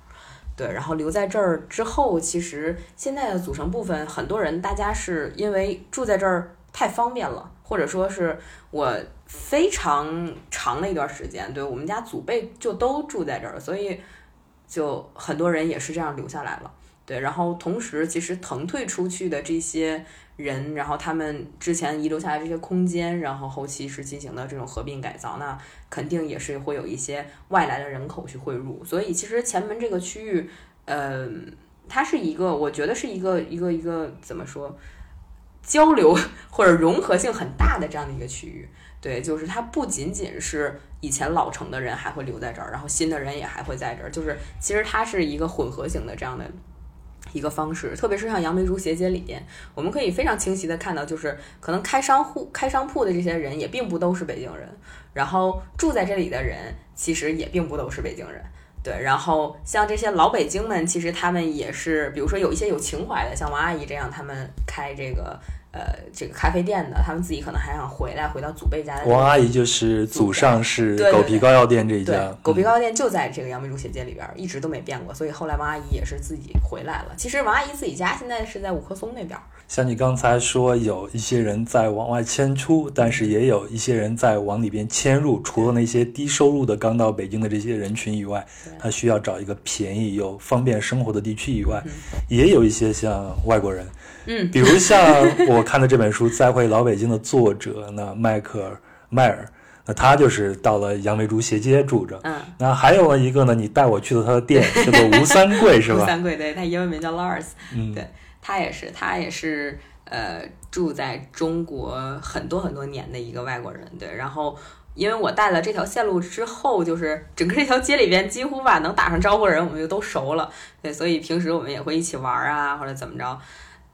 Speaker 3: 对，然后留在这儿之后，其实现在的组成部分，很多人大家是因为住在这儿太方便了，或者说是我非常长的一段时间，对我们家祖辈就都住在这儿，所以就很多人也是这样留下来了。对，然后同时其实腾退出去的这些人，然后他们之前遗留下来这些空间，然后后期是进行的这种合并改造，那肯定也是会有一些外来的人口去汇入，所以其实前门这个区域，呃，它是一个，我觉得是一个一个一个怎么说，交流 或者融合性很大的这样的一个区域。对，就是它不仅仅是以前老城的人还会留在这儿，然后新的人也还会在这儿，就是其实它是一个混合型的这样的一个方式。特别是像杨梅竹斜街里边，我们可以非常清晰的看到，就是可能开商户、开商铺的这些人也并不都是北京人，然后住在这里的人其实也并不都是北京人。对，然后像这些老北京们，其实他们也是，比如说有一些有情怀的，像王阿姨这样，他们开这个呃这个咖啡店的，他们自己可能还想回来，回到祖辈家的
Speaker 2: 王阿姨就是祖上是狗皮膏药店这一
Speaker 3: 对
Speaker 2: 家，，
Speaker 3: 狗皮
Speaker 2: 嗯
Speaker 3: 膏药店就在这个杨梅竹斜街里边儿，一直都没变过，所以后来王阿姨也是自己回来了。其实王阿姨自己家现在是在五棵松那边儿，
Speaker 2: 像你刚才说，有一些人在往外迁出，但是也有一些人在往里边迁入。除了那些低收入的刚到北京的这些人群以外，他需要找一个便宜又方便生活的地区以外，也有一些像外国人，
Speaker 3: 嗯，
Speaker 2: 比如像我看的这本书《再会老北京》的作者呢迈克尔迈尔，那他就是到了杨梅竹斜街住着。
Speaker 3: 嗯，
Speaker 2: 那还有呢一个呢，你带我去的他的店叫做吴三桂是吧？
Speaker 3: 吴三桂，对他英文名叫 Lars，
Speaker 2: 嗯，
Speaker 3: 对他也是，他也是呃住在中国很多很多年的一个外国人，对，然后。因为我带了这条线路之后，就是整个这条街里边几乎吧能打上招呼的人，我们就都熟了，对，所以平时我们也会一起玩啊，或者怎么着。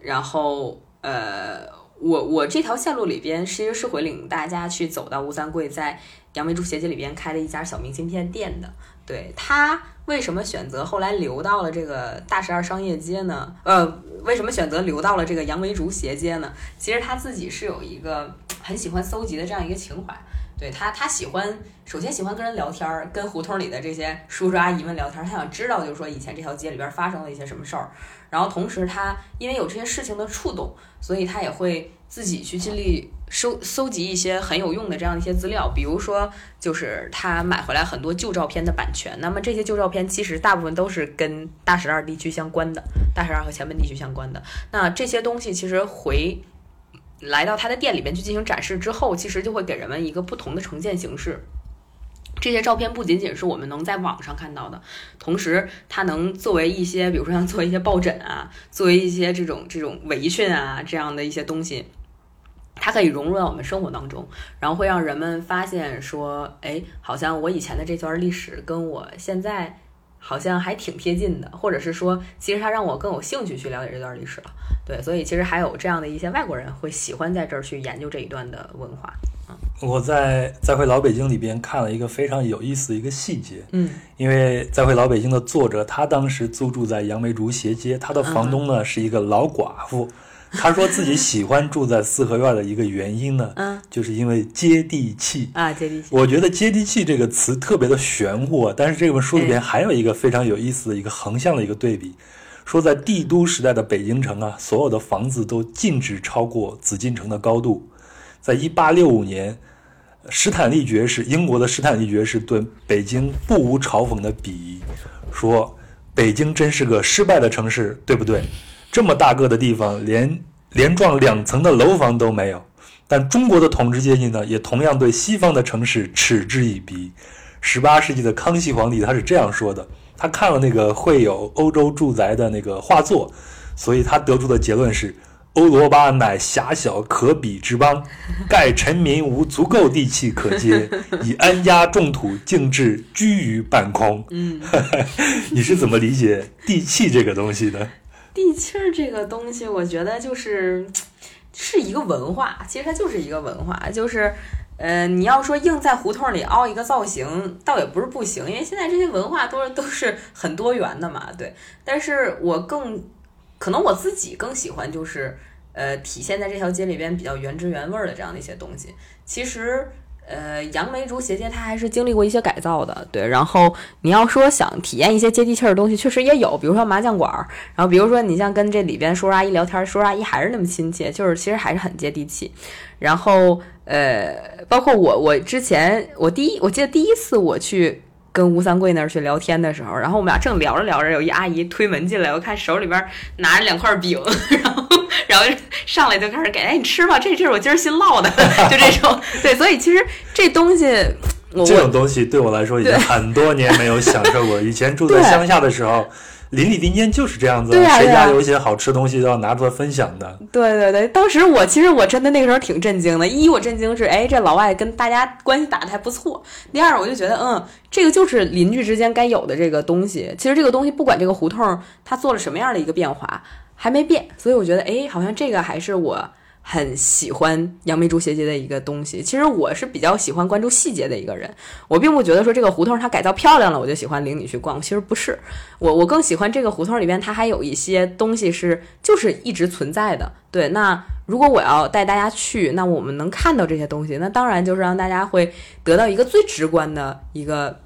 Speaker 3: 然后呃，我我这条线路里边其实是会领大家去走到吴三桂在杨梅竹斜街里边开的一家小明信片店的。对他为什么选择后来留到了这个大十二商业街呢？呃，为什么选择留到了这个杨梅竹斜街呢？其实他自己是有一个很喜欢搜集的这样一个情怀。对他，他喜欢首先喜欢跟人聊天儿，跟胡同里的这些叔叔阿姨们聊天儿，他想知道就是说以前这条街里边发生了一些什么事儿。然后同时他因为有这些事情的触动，所以他也会自己去尽力收搜集一些很有用的这样一些资料，比如说就是他买回来很多旧照片的版权，那么这些旧照片其实大部分都是跟大十二地区相关的，大十二和前门地区相关的。那这些东西其实回来到他的店里面去进行展示之后，其实就会给人们一个不同的呈现形式。这些照片不仅仅是我们能在网上看到的，同时它能作为一些，比如说像做一些抱枕啊，作为一些这种这种围裙啊这样的一些东西，它可以融入到我们生活当中，然后会让人们发现说，哎，好像我以前的这段历史跟我现在好像还挺贴近的，或者是说，其实它让我更有兴趣去了解这段历史了。对，所以其实还有这样的一些外国人会喜欢在这儿去研究这一段的文化。
Speaker 2: 我在《再会老北京》里边看了一个非常有意思的一个细节，
Speaker 3: 嗯
Speaker 2: 因为《再会老北京》的作者他当时租住在杨梅竹斜街，他的房东呢是一个老寡妇。他说自己喜欢住在四合院的一个原因呢，
Speaker 3: 嗯
Speaker 2: 就是因为接地气。
Speaker 3: 啊，接地气。
Speaker 2: 我觉得“接地气”这个词特别的玄乎啊，但是这本书里边
Speaker 3: 哎
Speaker 2: 还有一个非常有意思的一个横向的一个对比，说在帝都时代的北京城啊，所有的房子都禁止超过紫禁城的高度。在一八六五年，史坦利爵士，英国的史坦利爵士对北京不无嘲讽的鄙夷，说北京真是个失败的城市，对不对？这么大个的地方，连连幢两层的楼房都没有。但中国的统治阶级呢，也同样对西方的城市嗤之以鼻。十八世纪的康熙皇帝他是这样说的：他看了那个绘有欧洲住宅的那个画作，所以他得出的结论是：欧罗巴乃狭小可比之邦，盖臣民无足够地气可接，以安家种土，静置居于半空。
Speaker 3: 嗯，
Speaker 2: 你是怎么理解地气这个东西的？
Speaker 3: 地气儿这个东西，我觉得就是是一个文化，其实它就是一个文化，就是。呃，你要说硬在胡同里凹一个造型，倒也不是不行，因为现在这些文化都是都是很多元的嘛，对。但是我更可能我自己更喜欢就是呃体现在这条街里边比较原汁原味的这样的一些东西。其实呃杨梅竹斜街它还是经历过一些改造的，对。然后你要说想体验一些接地气儿的东西，确实也有，比如说麻将馆儿，然后比如说你像跟这里边叔叔阿姨聊天，叔叔阿姨还是那么亲切，就是其实还是很接地气。然后呃，包括我，我之前我第一，我记得第一次我去跟吴三桂那儿去聊天的时候，然后我们俩正聊着聊着，有一阿姨推门进来，我看手里边拿着两块饼，然后然后 上来就开始给，哎，你吃吧，这这是我今儿新烙的，就这种。对，所以其实这东西，
Speaker 2: 这种东西对我来说已经很多年没有享受过。以前住在乡下的时候，邻里邻间就是这样子，
Speaker 3: 对
Speaker 2: 谁家有一些好吃的东西都要拿出来分享的。
Speaker 3: 对对对，当时我其实我真的那个时候挺震惊的。一，我震惊是，哎，这老外跟大家关系打得还不错。第二，我就觉得，嗯，这个就是邻居之间该有的这个东西。其实这个东西不管这个胡同它做了什么样的一个变化，还没变。所以我觉得，哎，好像这个还是我很喜欢杨梅竹斜街的一个东西。其实我是比较喜欢关注细节的一个人，我并不觉得说这个胡同它改造漂亮了，我就喜欢领你去逛。其实不是，我我更喜欢这个胡同里边它还有一些东西是就是一直存在的。对，那如果我要带大家去，那我们能看到这些东西，那当然就是让大家会得到一个最直观的一个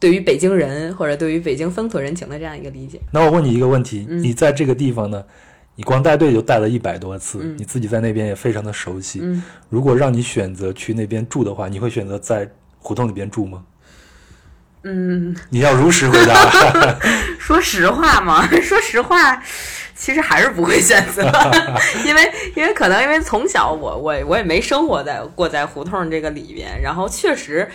Speaker 3: 对于北京人或者对于北京风土人情的这样一个理解。
Speaker 2: 那我问你一个问题：
Speaker 3: 嗯
Speaker 2: 你在这个地方呢，你光带队就带了一百多次，
Speaker 3: 嗯
Speaker 2: 你自己在那边也非常的熟悉。
Speaker 3: 嗯
Speaker 2: 如果让你选择去那边住的话，你会选择在胡同里边住吗？
Speaker 3: 嗯，
Speaker 2: 你要如实回答。
Speaker 3: 说实话嘛，说实话，其实还是不会选择，因为因为可能因为从小我我我也没生活在过在胡同这个里边，然后确实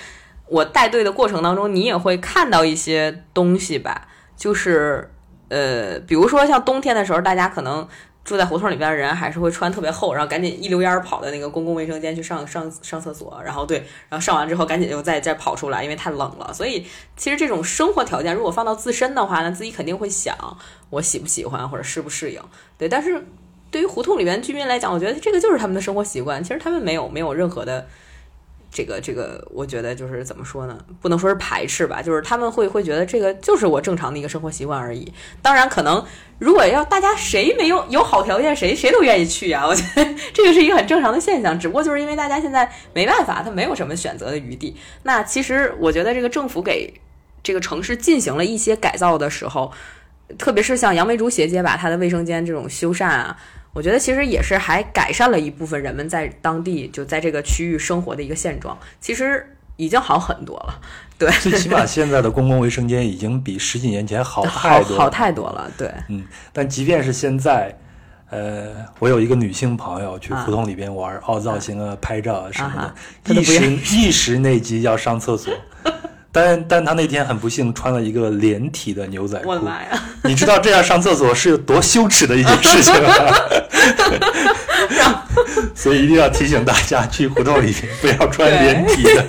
Speaker 3: 我带队的过程当中，你也会看到一些东西吧，就是呃，比如说像冬天的时候，大家可能。住在胡同里边的人还是会穿特别厚，然后赶紧一溜烟儿跑到那个公共卫生间去上上上厕所，然后对，然后上完之后赶紧就再再跑出来，因为太冷了。所以其实这种生活条件，如果放到自身的话，那自己肯定会想我喜不喜欢或者适不适应。对，但是对于胡同里面居民来讲，我觉得这个就是他们的生活习惯。其实他们没有没有任何的这个这个，我觉得就是怎么说呢？不能说是排斥吧，就是他们会会觉得这个就是我正常的一个生活习惯而已。当然，可能如果要大家谁没有有好条件，谁谁都愿意去啊。我觉得 这个是一个很正常的现象，只不过就是因为大家现在没办法，他没有什么选择的余地。那其实我觉得这个政府给这个城市进行了一些改造的时候，特别是像杨梅竹斜街吧，它的卫生间这种修缮啊，我觉得其实也是还改善了一部分人们在当地就在这个区域生活的一个现状，其实已经好很多了。对，
Speaker 2: 最起码 现在的公共卫生间已经比十几年前好
Speaker 3: 好
Speaker 2: 太多了。
Speaker 3: 好太多了。对，
Speaker 2: 嗯，但即便是现在，呃，我有一个女性朋友去
Speaker 3: 啊
Speaker 2: 胡同里边玩，凹造型啊、拍照啊什么的一时一时内急要上厕所，但但他那天很不幸穿了一个连体的牛仔裤
Speaker 3: 我的，妈呀！
Speaker 2: 你知道这样上厕所是有多羞耻的一件事情吗？所以一定要提醒大家，去胡同里不要穿连体的。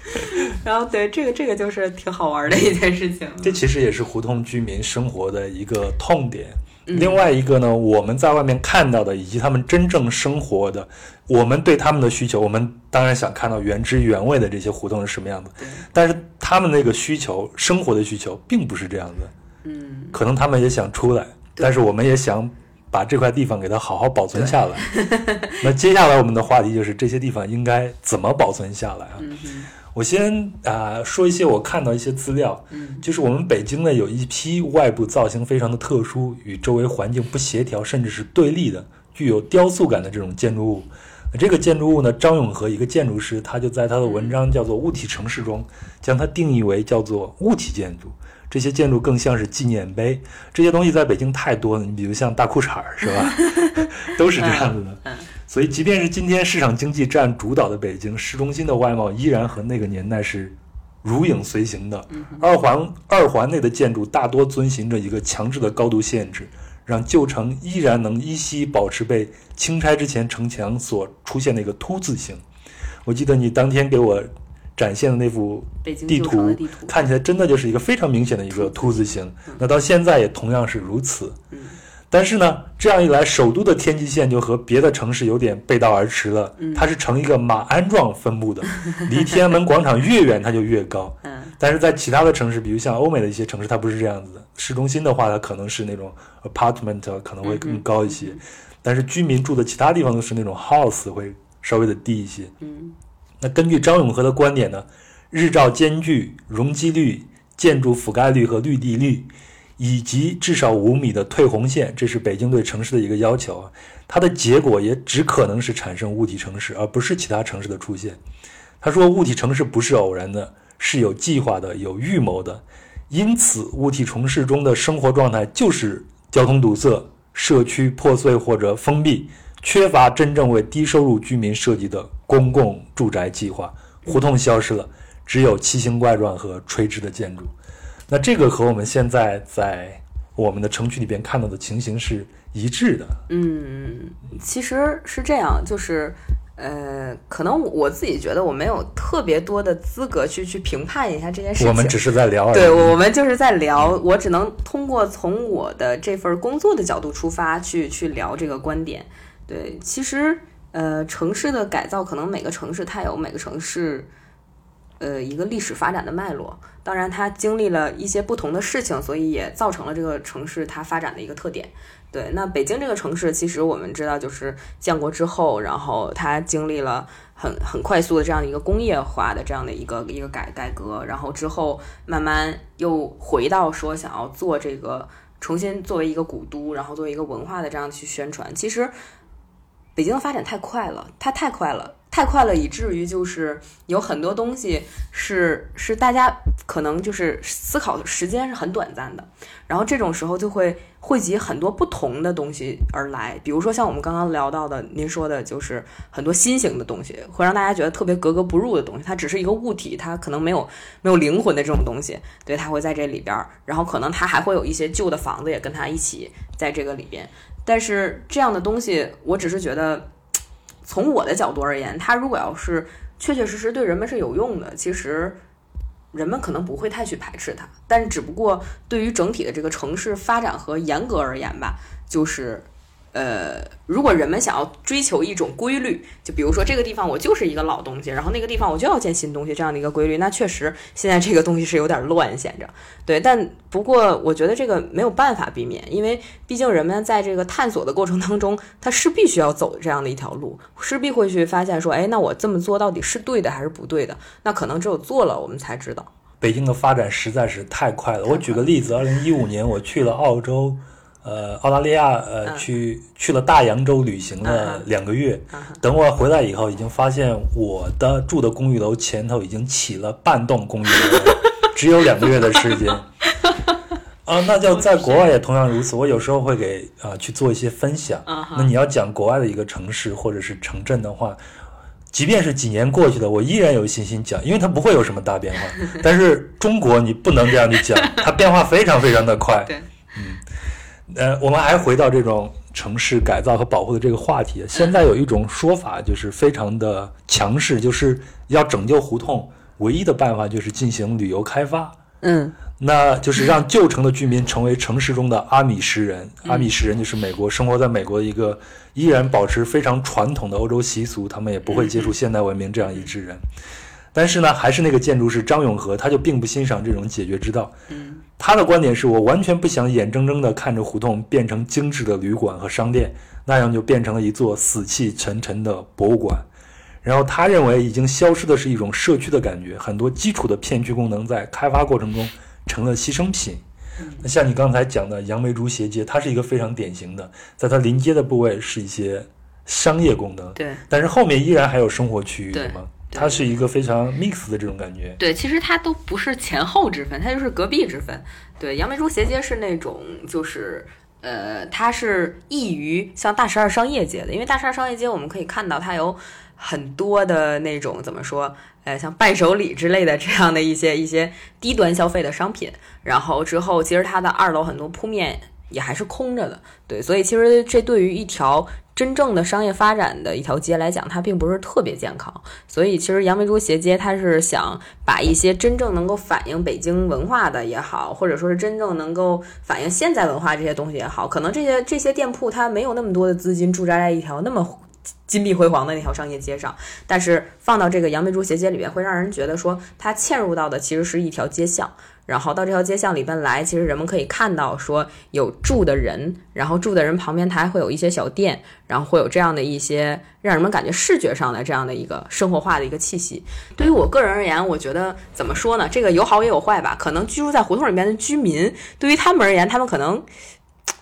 Speaker 3: 然后对这个这个就是挺好玩的一件事情。
Speaker 2: 这其实也是胡同居民生活的一个痛点。另外一个呢，我们在外面看到的，以及他们真正生活的，我们对他们的需求，我们当然想看到原汁原味的这些胡同是什么样子。但是他们那个需求，生活的需求，并不是这样子。
Speaker 3: 嗯，
Speaker 2: 可能他们也想出来，但是我们也想把这块地方给它好好保存下来。那接下来我们的话题就是这些地方应该怎么保存下来啊？
Speaker 3: 嗯
Speaker 2: 我先啊、说一些我看到一些资料，
Speaker 3: 嗯
Speaker 2: 就是我们北京呢有一批外部造型非常的特殊，与周围环境不协调，甚至是对立的，具有雕塑感的这种建筑物。那这个建筑物呢，张永和一个建筑师，他就在他的文章叫做《物体城市》中，将它定义为叫做物体建筑。这些建筑更像是纪念碑，这些东西在北京太多了。你比如像大裤衩儿，是吧？都是这样子的。所以，即便是今天市场经济占主导的北京市中心的外貌，依然和那个年代是如影随形的。二环二环内的建筑大多遵循着一个强制的高度限制，让旧城依然能依稀保持被清拆之前城墙所出现的一个凸字形。我记得你当天给我展现的那幅地图
Speaker 3: 地图，
Speaker 2: 看起来真的就是一个非常明显的一个凸字形。那到现在也同样是如此。
Speaker 3: 嗯
Speaker 2: 但是呢，这样一来，首都的天际线就和别的城市有点背道而驰了。
Speaker 3: 嗯
Speaker 2: 它是呈一个马鞍状分布的，离天安门广场越远，它就越高。
Speaker 3: 嗯
Speaker 2: 但是在其他的城市，比如像欧美的一些城市，它不是这样子的。市中心的话，它可能是那种 apartment，可能会更高一些。但是居民住的其他地方都是那种 house，会稍微的低一些。
Speaker 3: 嗯
Speaker 2: 那根据张永和的观点呢，日照间距、容积率、建筑覆盖率和绿地率，以及至少五米的退红线，这是北京对城市的一个要求啊。它的结果也只可能是产生物体城市，而不是其他城市的出现。他说，物体城市不是偶然的，是有计划的、有预谋的。因此，物体城市中的生活状态就是交通堵塞、社区破碎或者封闭，缺乏真正为低收入居民设计的公共住宅计划，胡同消失了，只有奇形怪状和垂直的建筑。那这个和我们现在在我们的城区里边看到的情形是一致的。
Speaker 3: 嗯，其实是这样，就是呃，可能我自己觉得我没有特别多的资格去去评判一下这件事情。
Speaker 2: 我们只是在聊而已。
Speaker 3: 对，我们就是在聊，我只能通过从我的这份工作的角度出发去去聊这个观点。对，其实呃，城市的改造可能每个城市它有每个城市呃一个历史发展的脉络，当然它经历了一些不同的事情，所以也造成了这个城市它发展的一个特点。对，那北京这个城市，其实我们知道，就是建国之后，然后它经历了很很快速的这样的一个工业化的这样的一个一个改改革，然后之后慢慢又回到说想要做这个重新作为一个古都，然后作为一个文化的这样去宣传。其实北京的发展太快了，它太快了，太快了，以至于就是有很多东西是是大家可能就是思考的时间是很短暂的，然后这种时候就会汇集很多不同的东西而来，比如说像我们刚刚聊到的，您说的就是很多新型的东西，会让大家觉得特别格格不入的东西，它只是一个物体，它可能没有没有灵魂的这种东西，对，它会在这里边，然后可能它还会有一些旧的房子也跟它一起在这个里边，但是这样的东西，我只是觉得。从我的角度而言，它如果要是确确实实对人们是有用的，其实人们可能不会太去排斥它。但是只不过对于整体的这个城市发展和严格而言吧，就是呃，如果人们想要追求一种规律，就比如说这个地方我就是一个老东西，然后那个地方我就要建新东西这样的一个规律，那确实现在这个东西是有点乱显着。对，但不过我觉得这个没有办法避免，因为毕竟人们在这个探索的过程当中，他势必需要走这样的一条路，势必会去发现说，哎，那我这么做到底是对的还是不对的？那可能只有做了，我们才知道。
Speaker 2: 北京的发展实在是太快了。我举个例子，二零一五年我去了澳洲，呃，澳大利亚，呃，
Speaker 3: 嗯
Speaker 2: 去去了大洋洲旅行了
Speaker 3: 嗯
Speaker 2: 两个月。等我回来以后，已经发现我的住的公寓楼前头已经起了半栋公寓楼了，只有两个月的时间。啊，那就在国外也同样如此。我有时候会给啊、去做一些分享。那你要讲国外的一个城市或者是城镇的话，即便是几年过去了，我依然有信心讲，因为它不会有什么大变化。但是中国你不能这样去讲，它变化非常非常的快。
Speaker 3: 对，
Speaker 2: 呃，我们还回到这种城市改造和保护的这个话题。现在有一种说法就是非常的强势，就是要拯救胡同，唯一的办法就是进行旅游开发，
Speaker 3: 嗯
Speaker 2: 那就是让旧城的居民成为城市中的阿米什人。阿米什人就是美国生活在美国的一个依然保持非常传统的欧洲习俗，他们也不会接触现代文明这样一支人。但是呢，还是那个建筑师张永和，他就并不欣赏这种解决之道。
Speaker 3: 嗯
Speaker 2: 他的观点是我完全不想眼睁睁地看着胡同变成精致的旅馆和商店，那样就变成了一座死气沉沉的博物馆。然后他认为已经消失的是一种社区的感觉，很多基础的片区功能在开发过程中成了牺牲品。那像你刚才讲的杨梅竹斜街，它是一个非常典型的，在它临街的部位是一些商业功能，
Speaker 3: 对
Speaker 2: 但是后面依然还有生活区域，
Speaker 3: 对
Speaker 2: 吗？它是一个非常 mix 的这种感觉。
Speaker 3: 对，其实它都不是前后之分，它就是隔壁之分。对，杨梅竹斜街是那种就是。呃，它是异于像大十二商业街的，因为大十二商业街我们可以看到它有很多的那种怎么说，呃，像伴手礼之类的这样的一些一些低端消费的商品。然后之后，其实它的二楼很多铺面也还是空着的，对，所以其实这对于一条真正的商业发展的一条街来讲，它并不是特别健康。所以其实杨梅竹斜街它是想把一些真正能够反映北京文化的也好，或者说是真正能够反映现在文化这些东西也好，可能这些这些店铺它没有那么多的资金驻扎在一条那么。金碧辉煌的那条商业街上，但是放到这个杨梅竹斜街里边，会让人觉得说它嵌入到的其实是一条街巷，然后到这条街巷里边来，其实人们可以看到说有住的人，然后住的人旁边它还会有一些小店，然后会有这样的一些让人们感觉视觉上的这样的一个生活化的一个气息。对于我个人而言，我觉得怎么说呢？这个有好也有坏吧。可能居住在胡同里面的居民，对于他们而言，他们可能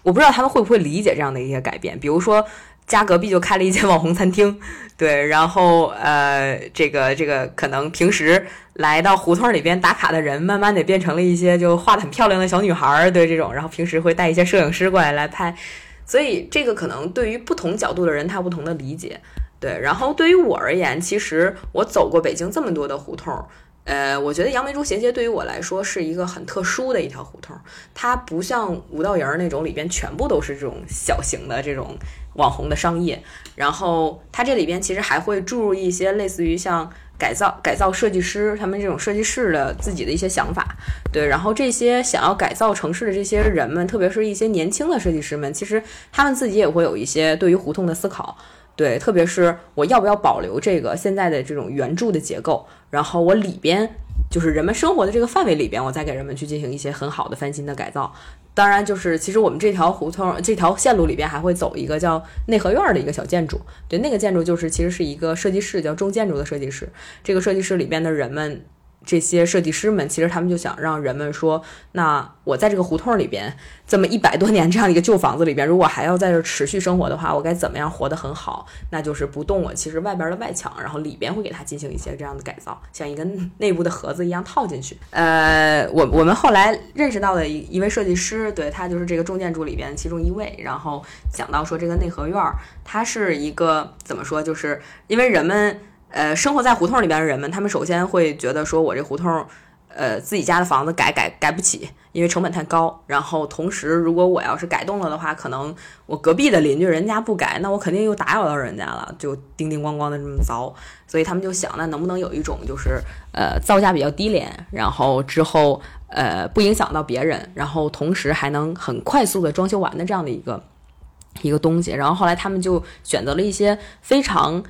Speaker 3: 我不知道他们会不会理解这样的一些改变，比如说。家隔壁就开了一间网红餐厅，对，然后呃，这个这个可能平时来到胡同里边打卡的人，慢慢的变成了一些就画的很漂亮的小女孩儿，对这种，然后平时会带一些摄影师过来来拍，所以这个可能对于不同角度的人，他有不同的理解，对，然后对于我而言，其实我走过北京这么多的胡同。呃，我觉得杨梅竹斜街对于我来说是一个很特殊的一条胡同，它不像五道营那种里边全部都是这种小型的这种网红的商业，然后它这里边其实还会注入一些类似于像改造改造设计师他们这种设计师的自己的一些想法，对，然后这些想要改造城市的这些人们，特别是一些年轻的设计师们，其实他们自己也会有一些对于胡同的思考。对，特别是我要不要保留这个现在的这种圆柱的结构，然后我里边就是人们生活的这个范围里边，我再给人们去进行一些很好的翻新的改造。当然，就是其实我们这条胡同这条线路里边还会走一个叫内合院的一个小建筑。对，那个建筑就是其实是一个设计师，叫中建筑的设计师。这个设计师里边的人们。这些设计师们其实他们就想让人们说，那我在这个胡同里边这么一百多年这样一个旧房子里边，如果还要在这持续生活的话，我该怎么样活得很好？那就是不动我其实外边的外墙，然后里边会给它进行一些这样的改造，像一个内部的盒子一样套进去。呃，我我们后来认识到的一一位设计师，对他就是这个重建筑里边其中一位，然后讲到说这个内合院儿，它是一个怎么说，就是因为人们。呃，生活在胡同里边的人们，他们首先会觉得说，我这胡同，呃，自己家的房子改改改不起，因为成本太高。然后同时，如果我要是改动了的话，可能我隔壁的邻居人家不改，那我肯定又打扰到人家了，就叮叮咣咣的这么凿。所以他们就想，那能不能有一种就是呃造价比较低廉，然后之后呃不影响到别人，然后同时还能很快速的装修完的这样的一个一个东西。然后后来他们就选择了一些非常。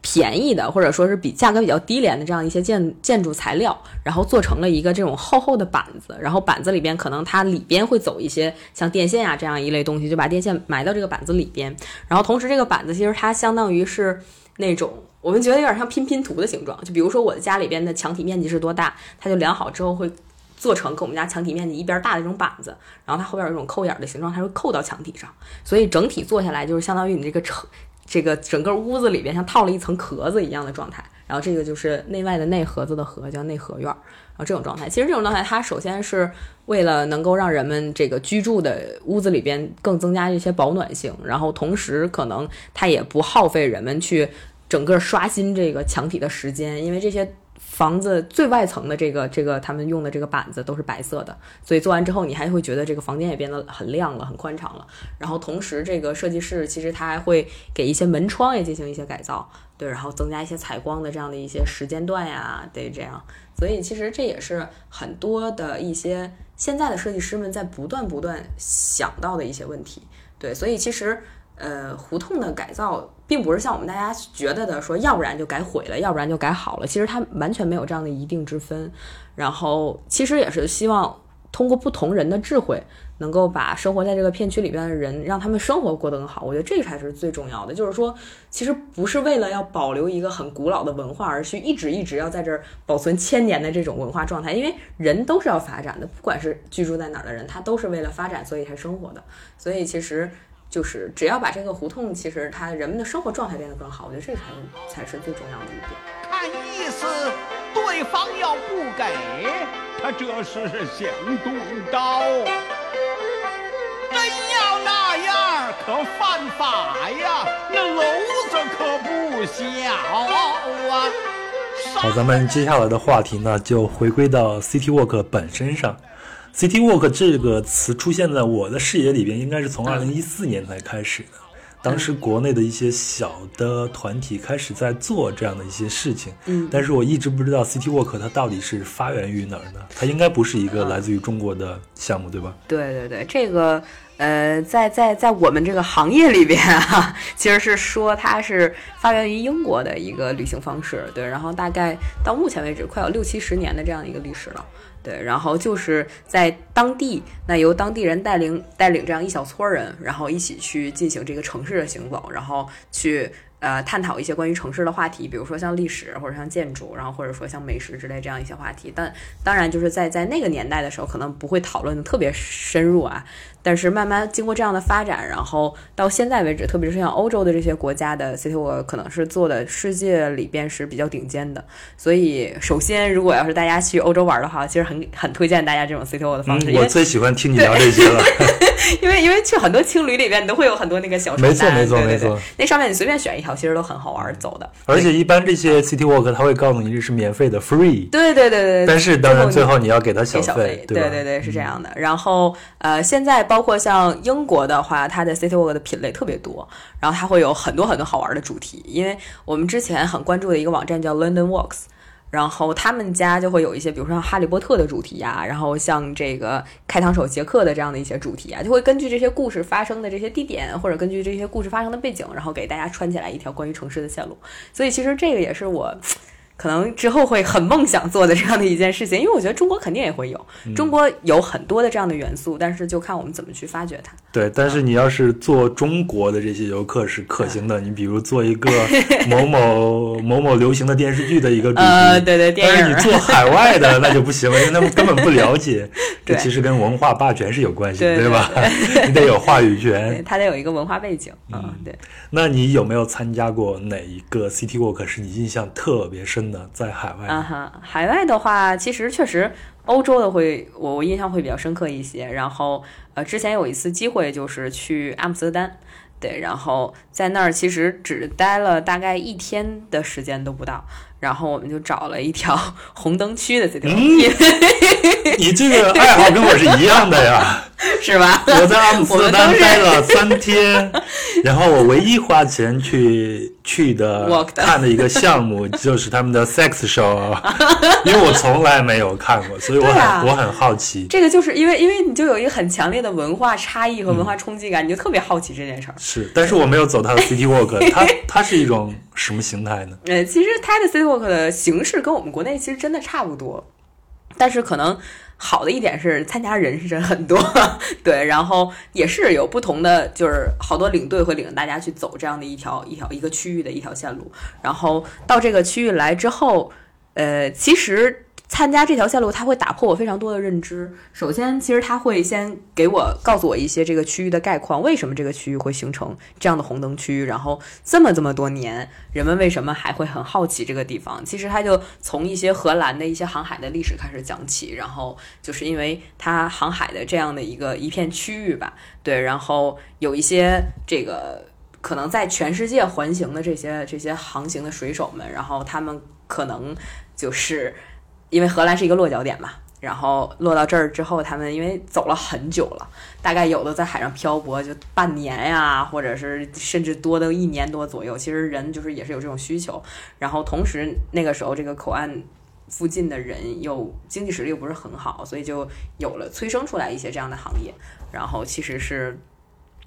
Speaker 3: 便宜的，或者说是比价格比较低廉的这样一些建建筑材料，然后做成了一个这种厚厚的板子，然后板子里边可能它里边会走一些像电线啊这样一类东西，就把电线埋到这个板子里边，然后同时这个板子其实它相当于是那种我们觉得有点像拼拼图的形状，就比如说我的家里边的墙体面积是多大，它就量好之后会做成跟我们家墙体面积一边大的这种板子，然后它后边有一种扣眼的形状，它会扣到墙体上，所以整体做下来就是相当于你这个车。这个整个屋子里边像套了一层壳子一样的状态，然后这个就是内外的内盒子的盒，叫内盒院儿。然后这种状态，其实这种状态它首先是为了能够让人们这个居住的屋子里边更增加一些保暖性，然后同时可能它也不耗费人们去整个刷新这个墙体的时间，因为这些。房子最外层的这个这个他们用的这个板子都是白色的，所以做完之后你还会觉得这个房间也变得很亮了，很宽敞了。然后同时这个设计师其实他还会给一些门窗也进行一些改造，对，然后增加一些采光的这样的一些时间段呀，对，这样。所以其实这也是很多的一些现在的设计师们在不断不断想到的一些问题。对，所以其实呃，胡同的改造并不是像我们大家觉得的说，要不然就改毁了，要不然就改好了。其实它完全没有这样的一定之分。然后其实也是希望通过不同人的智慧。能够把生活在这个片区里边的人，让他们生活过得更好，我觉得这才是最重要的。就是说，其实不是为了要保留一个很古老的文化而去一直一直要在这儿保存千年的这种文化状态，因为人都是要发展的，不管是居住在哪儿的人，他都是为了发展所以才生活的。所以其实就是只要把这个胡同，其实它人们的生活状态变得更好，我觉得这才是才是最重要的一点。
Speaker 1: 看意思，对方要不给他，这是想动刀。真要那样，可犯法呀！那篓子可不小啊！
Speaker 2: 好，咱们接下来的话题呢，就回归到 City Walk 本身上。City Walk 这个词出现在我的视野里边，应该是从二零一四年才开始的。当时国内的一些小的团体开始在做这样的一些事情，
Speaker 3: 嗯，
Speaker 2: 但是我一直不知道 City Walk 它到底是发源于哪儿呢，它应该不是一个来自于中国的项目，对吧？
Speaker 3: 对对对，这个呃，在在在我们这个行业里边啊，其实是说它是发源于英国的一个旅行方式，对，然后大概到目前为止快有六七十年的这样一个历史了。对，然后就是在当地，那由当地人带领带领这样一小撮人，然后一起去进行这个城市的行走，然后去呃探讨一些关于城市的话题，比如说像历史或者像建筑，然后或者说像美食之类这样一些话题。但当然就是在在那个年代的时候，可能不会讨论的特别深入啊。但是慢慢经过这样的发展，然后到现在为止，特别是像欧洲的这些国家的 City Walk，可能是做的世界里边是比较顶尖的。所以，首先，如果要是大家去欧洲玩的话，其实很很推荐大家这种 City Walk 的方式。
Speaker 2: 我最喜欢听你聊这些了。
Speaker 3: 因为因为去很多青旅里边，你都会有很多那个小
Speaker 2: 没错没错
Speaker 3: 没
Speaker 2: 错。
Speaker 3: 那上面你随便选一条，其实都很好玩走的。
Speaker 2: 而且一般这些 City Walk，他会告诉你这是免费的 free。
Speaker 3: 对对对对。
Speaker 2: 但是当然最后你要给他
Speaker 3: 小
Speaker 2: 费，
Speaker 3: 对对对，是这样的。然后呃，现在包包括像英。国的话，它的 City Walk 的品类特别多，然后它会有很多很多好玩的主题。因为我们之前很关注的一个网站叫 London Walks，然后他们家就会有一些，比如说像哈利波特的主题啊，然后像这个开膛手杰克的这样的一些主题啊，就会根据这些故事发生的这些地点，或者根据这些故事发生的背景，然后给大家串起来一条关于城市的线路。所以其实这个也是我。可能之后会很梦想做的这样的一件事情，因为我觉得中国肯定也会有，中国有很多的这样的元素，但是就看我们怎么去发掘它。
Speaker 2: 对，但是你要是做中国的这些游客是可行的，你比如做一个 某某某某流行的电视剧的一个主题，
Speaker 3: 对对，
Speaker 2: 但是你做海外的 那就不行了，因为他们 根本不了解，这其实跟文化霸权是有关系，
Speaker 3: 对
Speaker 2: 吧？你得有话语权，
Speaker 3: 他得有一个文化背景，嗯，对。
Speaker 2: 那你有没有参加过哪一个 City Walk 是你印象特别深？在海外
Speaker 3: 啊哈，海外的话，其实确实欧洲的会，我我印象会比较深刻一些。然后呃，之前有一次机会就是去阿姆斯特丹，对，然后在那儿其实只待了大概一天的时间都不到。然后我们就找了一条 红灯区的 City
Speaker 2: Walk。你这个爱好跟我是一样的呀。
Speaker 3: 是吧？
Speaker 2: 我在阿姆斯特丹待了三天，然后我唯一花钱去去的看的一个项目就是他们的 sex show，因为我从来没有看过，所以我很我很好奇。
Speaker 3: 这个就是因为因为你就有一个很强烈的文化差异和文化冲击感，你就特别好奇这件事儿。
Speaker 2: 是，但是我没有走他的 city walk，它它是一种什么形态呢？
Speaker 3: 呃，其实它的 city work 的形式跟我们国内其实真的差不多，但是可能。好的一点是参加人是很多，对，然后也是有不同的，就是好多领队会领着大家去走这样的一条一条一个区域的一条线路，然后到这个区域来之后，呃，其实。参加这条线路，它会打破我非常多的认知。首先，其实它会先给我告诉我一些这个区域的概况，为什么这个区域会形成这样的红灯区，然后这么这么多年，人们为什么还会很好奇这个地方？其实它就从一些荷兰的一些航海的历史开始讲起，然后就是因为它航海的这样的一个一片区域吧，对，然后有一些这个可能在全世界环行的这些这些航行的水手们，然后他们可能就是。因为荷兰是一个落脚点嘛，然后落到这儿之后，他们因为走了很久了，大概有的在海上漂泊就半年呀，或者是甚至多的一年多左右。其实人就是也是有这种需求。然后同时那个时候这个口岸附近的人又经济实力又不是很好，所以就有了催生出来一些这样的行业。然后其实是。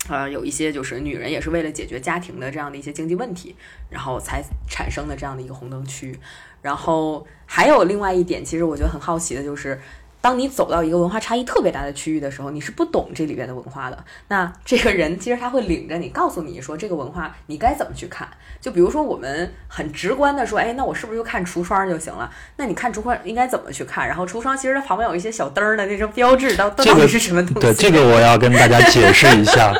Speaker 3: 呃，有一些就是女人也是为了解决家庭的这样的一些经济问题，然后才产生的这样的一个红灯区。然后还有另外一点，其实我觉得很好奇的就是。当你走到一个文化差异特别大的区域的时候，你是不懂这里边的文化的。那这个人其实他会领着你，告诉你说这个文化你该怎么去看。就比如说我们很直观的说，哎，那我是不是就看橱窗就行了？那你看橱窗应该怎么去看？然后橱窗其实它旁边有一些小灯儿的那种标志，到到底是什么东西？
Speaker 2: 对，这个我要跟大家解释一下，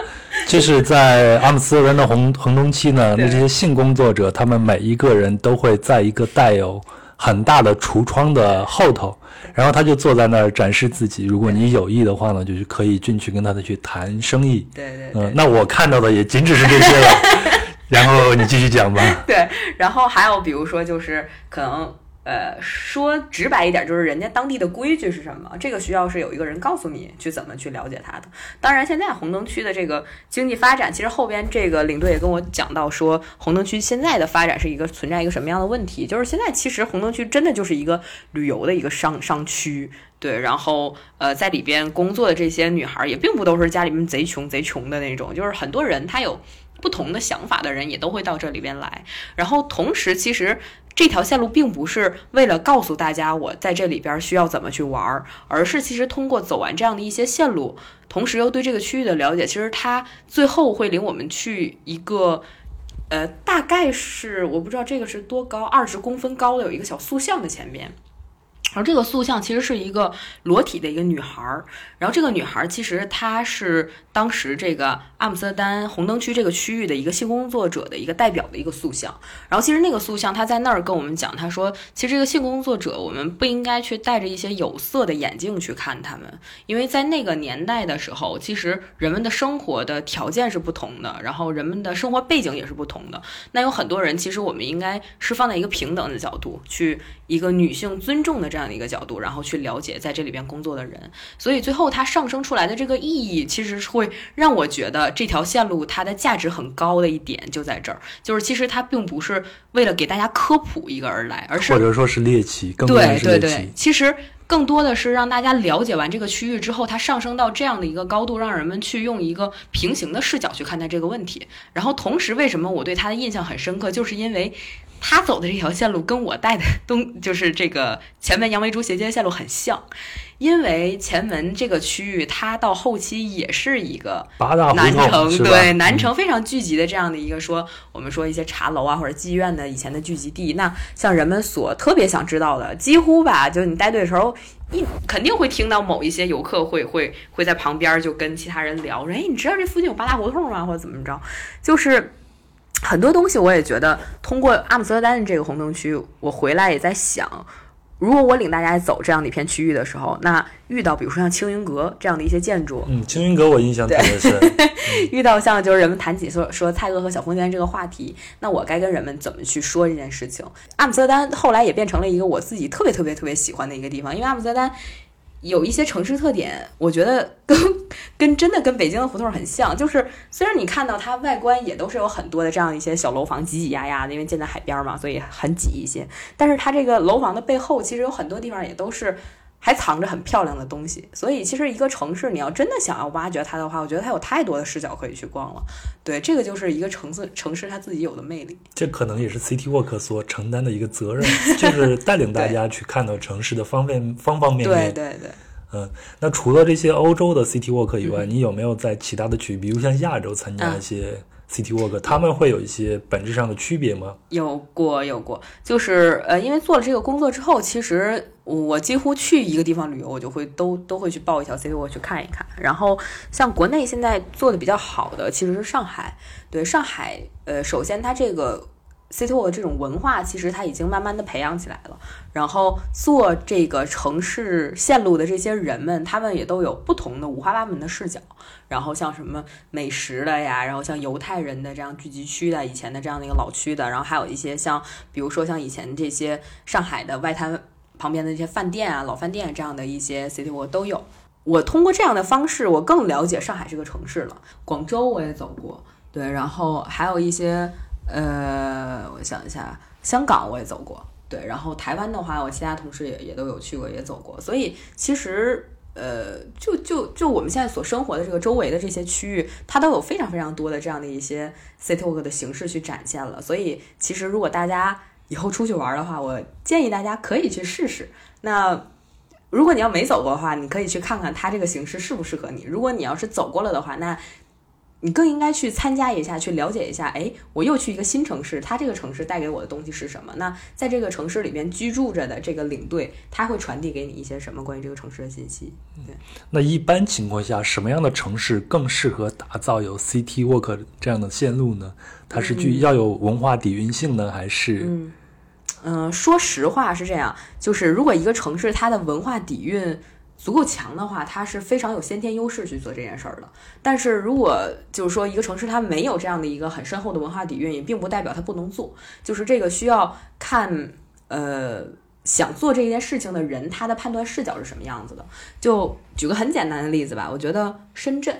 Speaker 2: 就是在阿姆斯特丹的红红灯区呢，那这些性工作者，他们每一个人都会在一个带有很大的橱窗的后头。然后他就坐在那儿展示自己。如果你有意的话呢，就是可以进去跟他的去谈生意。
Speaker 3: 对对。
Speaker 2: 嗯，那我看到的也仅只是这些了。然后你继续讲吧。
Speaker 3: 对，然后还有比如说，就是可能。呃，说直白一点，就是人家当地的规矩是什么？这个需要是有一个人告诉你去怎么去了解它的。当然，现在红灯区的这个经济发展，其实后边这个领队也跟我讲到说，红灯区现在的发展是一个存在一个什么样的问题？就是现在其实红灯区真的就是一个旅游的一个商商区，对。然后呃，在里边工作的这些女孩也并不都是家里面贼穷贼穷的那种，就是很多人他有不同的想法的人也都会到这里边来。然后同时，其实。这条线路并不是为了告诉大家我在这里边需要怎么去玩儿，而是其实通过走完这样的一些线路，同时又对这个区域的了解，其实它最后会领我们去一个，呃，大概是我不知道这个是多高，二十公分高的有一个小塑像的前面。边。而这个塑像其实是一个裸体的一个女孩儿，然后这个女孩儿其实她是当时这个阿姆斯特丹红灯区这个区域的一个性工作者的一个代表的一个塑像。然后其实那个塑像她在那儿跟我们讲，她说其实这个性工作者我们不应该去戴着一些有色的眼镜去看他们，因为在那个年代的时候，其实人们的生活的条件是不同的，然后人们的生活背景也是不同的。那有很多人其实我们应该是放在一个平等的角度去一个女性尊重的这样。这样的一个角度，然后去了解在这里边工作的人，所以最后它上升出来的这个意义，其实会让我觉得这条线路它的价值很高的一点就在这儿，就是其实它并不是为了给大家科普一个而来，而是
Speaker 2: 或者说是猎奇，更
Speaker 3: 对对对，其实更多的是让大家了解完这个区域之后，它上升到这样的一个高度，让人们去用一个平行的视角去看待这个问题。然后同时，为什么我对它的印象很深刻，就是因为。他走的这条线路跟我带的东就是这个前门杨梅竹斜街线路很像，因为前门这个区域它到后期也是一个南城对南城非常聚集的这样的一个说我们说一些茶楼啊或者妓院的以前的聚集地。那像人们所特别想知道的，几乎吧，就是你带队的时候一肯定会听到某一些游客会会会在旁边就跟其他人聊说，哎，你知道这附近有八大胡同吗？或者怎么着？就是。很多东西我也觉得，通过阿姆斯特丹的这个红灯区，我回来也在想，如果我领大家走这样的一片区域的时候，那遇到比如说像青云阁这样的一些建筑，
Speaker 2: 嗯，青云阁我印象特别深。
Speaker 3: 遇到像就是人们谈起说说蔡锷和小凤仙这个话题，那我该跟人们怎么去说这件事情？阿姆斯特丹后来也变成了一个我自己特别特别特别喜欢的一个地方，因为阿姆斯特丹。有一些城市特点，我觉得跟跟真的跟北京的胡同很像。就是虽然你看到它外观也都是有很多的这样一些小楼房，挤挤压压的，因为建在海边嘛，所以很挤一些。但是它这个楼房的背后，其实有很多地方也都是。还藏着很漂亮的东西，所以其实一个城市，你要真的想要挖掘它的话，我觉得它有太多的视角可以去逛了。对，这个就是一个城市城市它自己有的魅力。
Speaker 2: 这可能也是 City Walk 所承担的一个责任，就是带领大家去看到城市的方面方方面面。
Speaker 3: 对对对。
Speaker 2: 嗯，那除了这些欧洲的 City Walk 以外，你有没有在其他的区域，比如像亚洲参加一些？City Walk，他们会有一些本质上的区别吗？
Speaker 3: 有过，有过，就是呃，因为做了这个工作之后，其实我几乎去一个地方旅游，我就会都都会去报一条 City Walk 去看一看。然后像国内现在做的比较好的，其实是上海。对上海，呃，首先它这个。City Walk 这种文化，其实它已经慢慢的培养起来了。然后做这个城市线路的这些人们，他们也都有不同的五花八门的视角。然后像什么美食的呀，然后像犹太人的这样聚集区的，以前的这样的一个老区的，然后还有一些像，比如说像以前这些上海的外滩。旁边的一些饭店啊、老饭店这样的一些 city walk 都有。我通过这样的方式，我更了解上海这个城市了。广州我也走过，对，然后还有一些呃，我想一下，香港我也走过，对，然后台湾的话，我其他同事也也都有去过，也走过。所以其实呃，就就就我们现在所生活的这个周围的这些区域，它都有非常非常多的这样的一些 city walk 的形式去展现了。所以其实如果大家以后出去玩的话，我建议大家可以去试试。那如果你要没走过的话，你可以去看看它这个形式适不适合你。如果你要是走过了的话，那你更应该去参加一下，去了解一下。哎，我又去一个新城市，它这个城市带给我的东西是什么？那在这个城市里面居住着的这个领队，他会传递给你一些什么关于这个城市的信息？对。
Speaker 2: 那一般情况下，什么样的城市更适合打造有 City Walk 这样的线路呢？它是具要有文化底蕴性呢，还是？
Speaker 3: 嗯。嗯，说实话是这样，就是如果一个城市它的文化底蕴足够强的话，它是非常有先天优势去做这件事儿的。但是如果就是说一个城市它没有这样的一个很深厚的文化底蕴，也并不代表它不能做。就是这个需要看，呃，想做这件事情的人他的判断视角是什么样子的。就举个很简单的例子吧，我觉得深圳，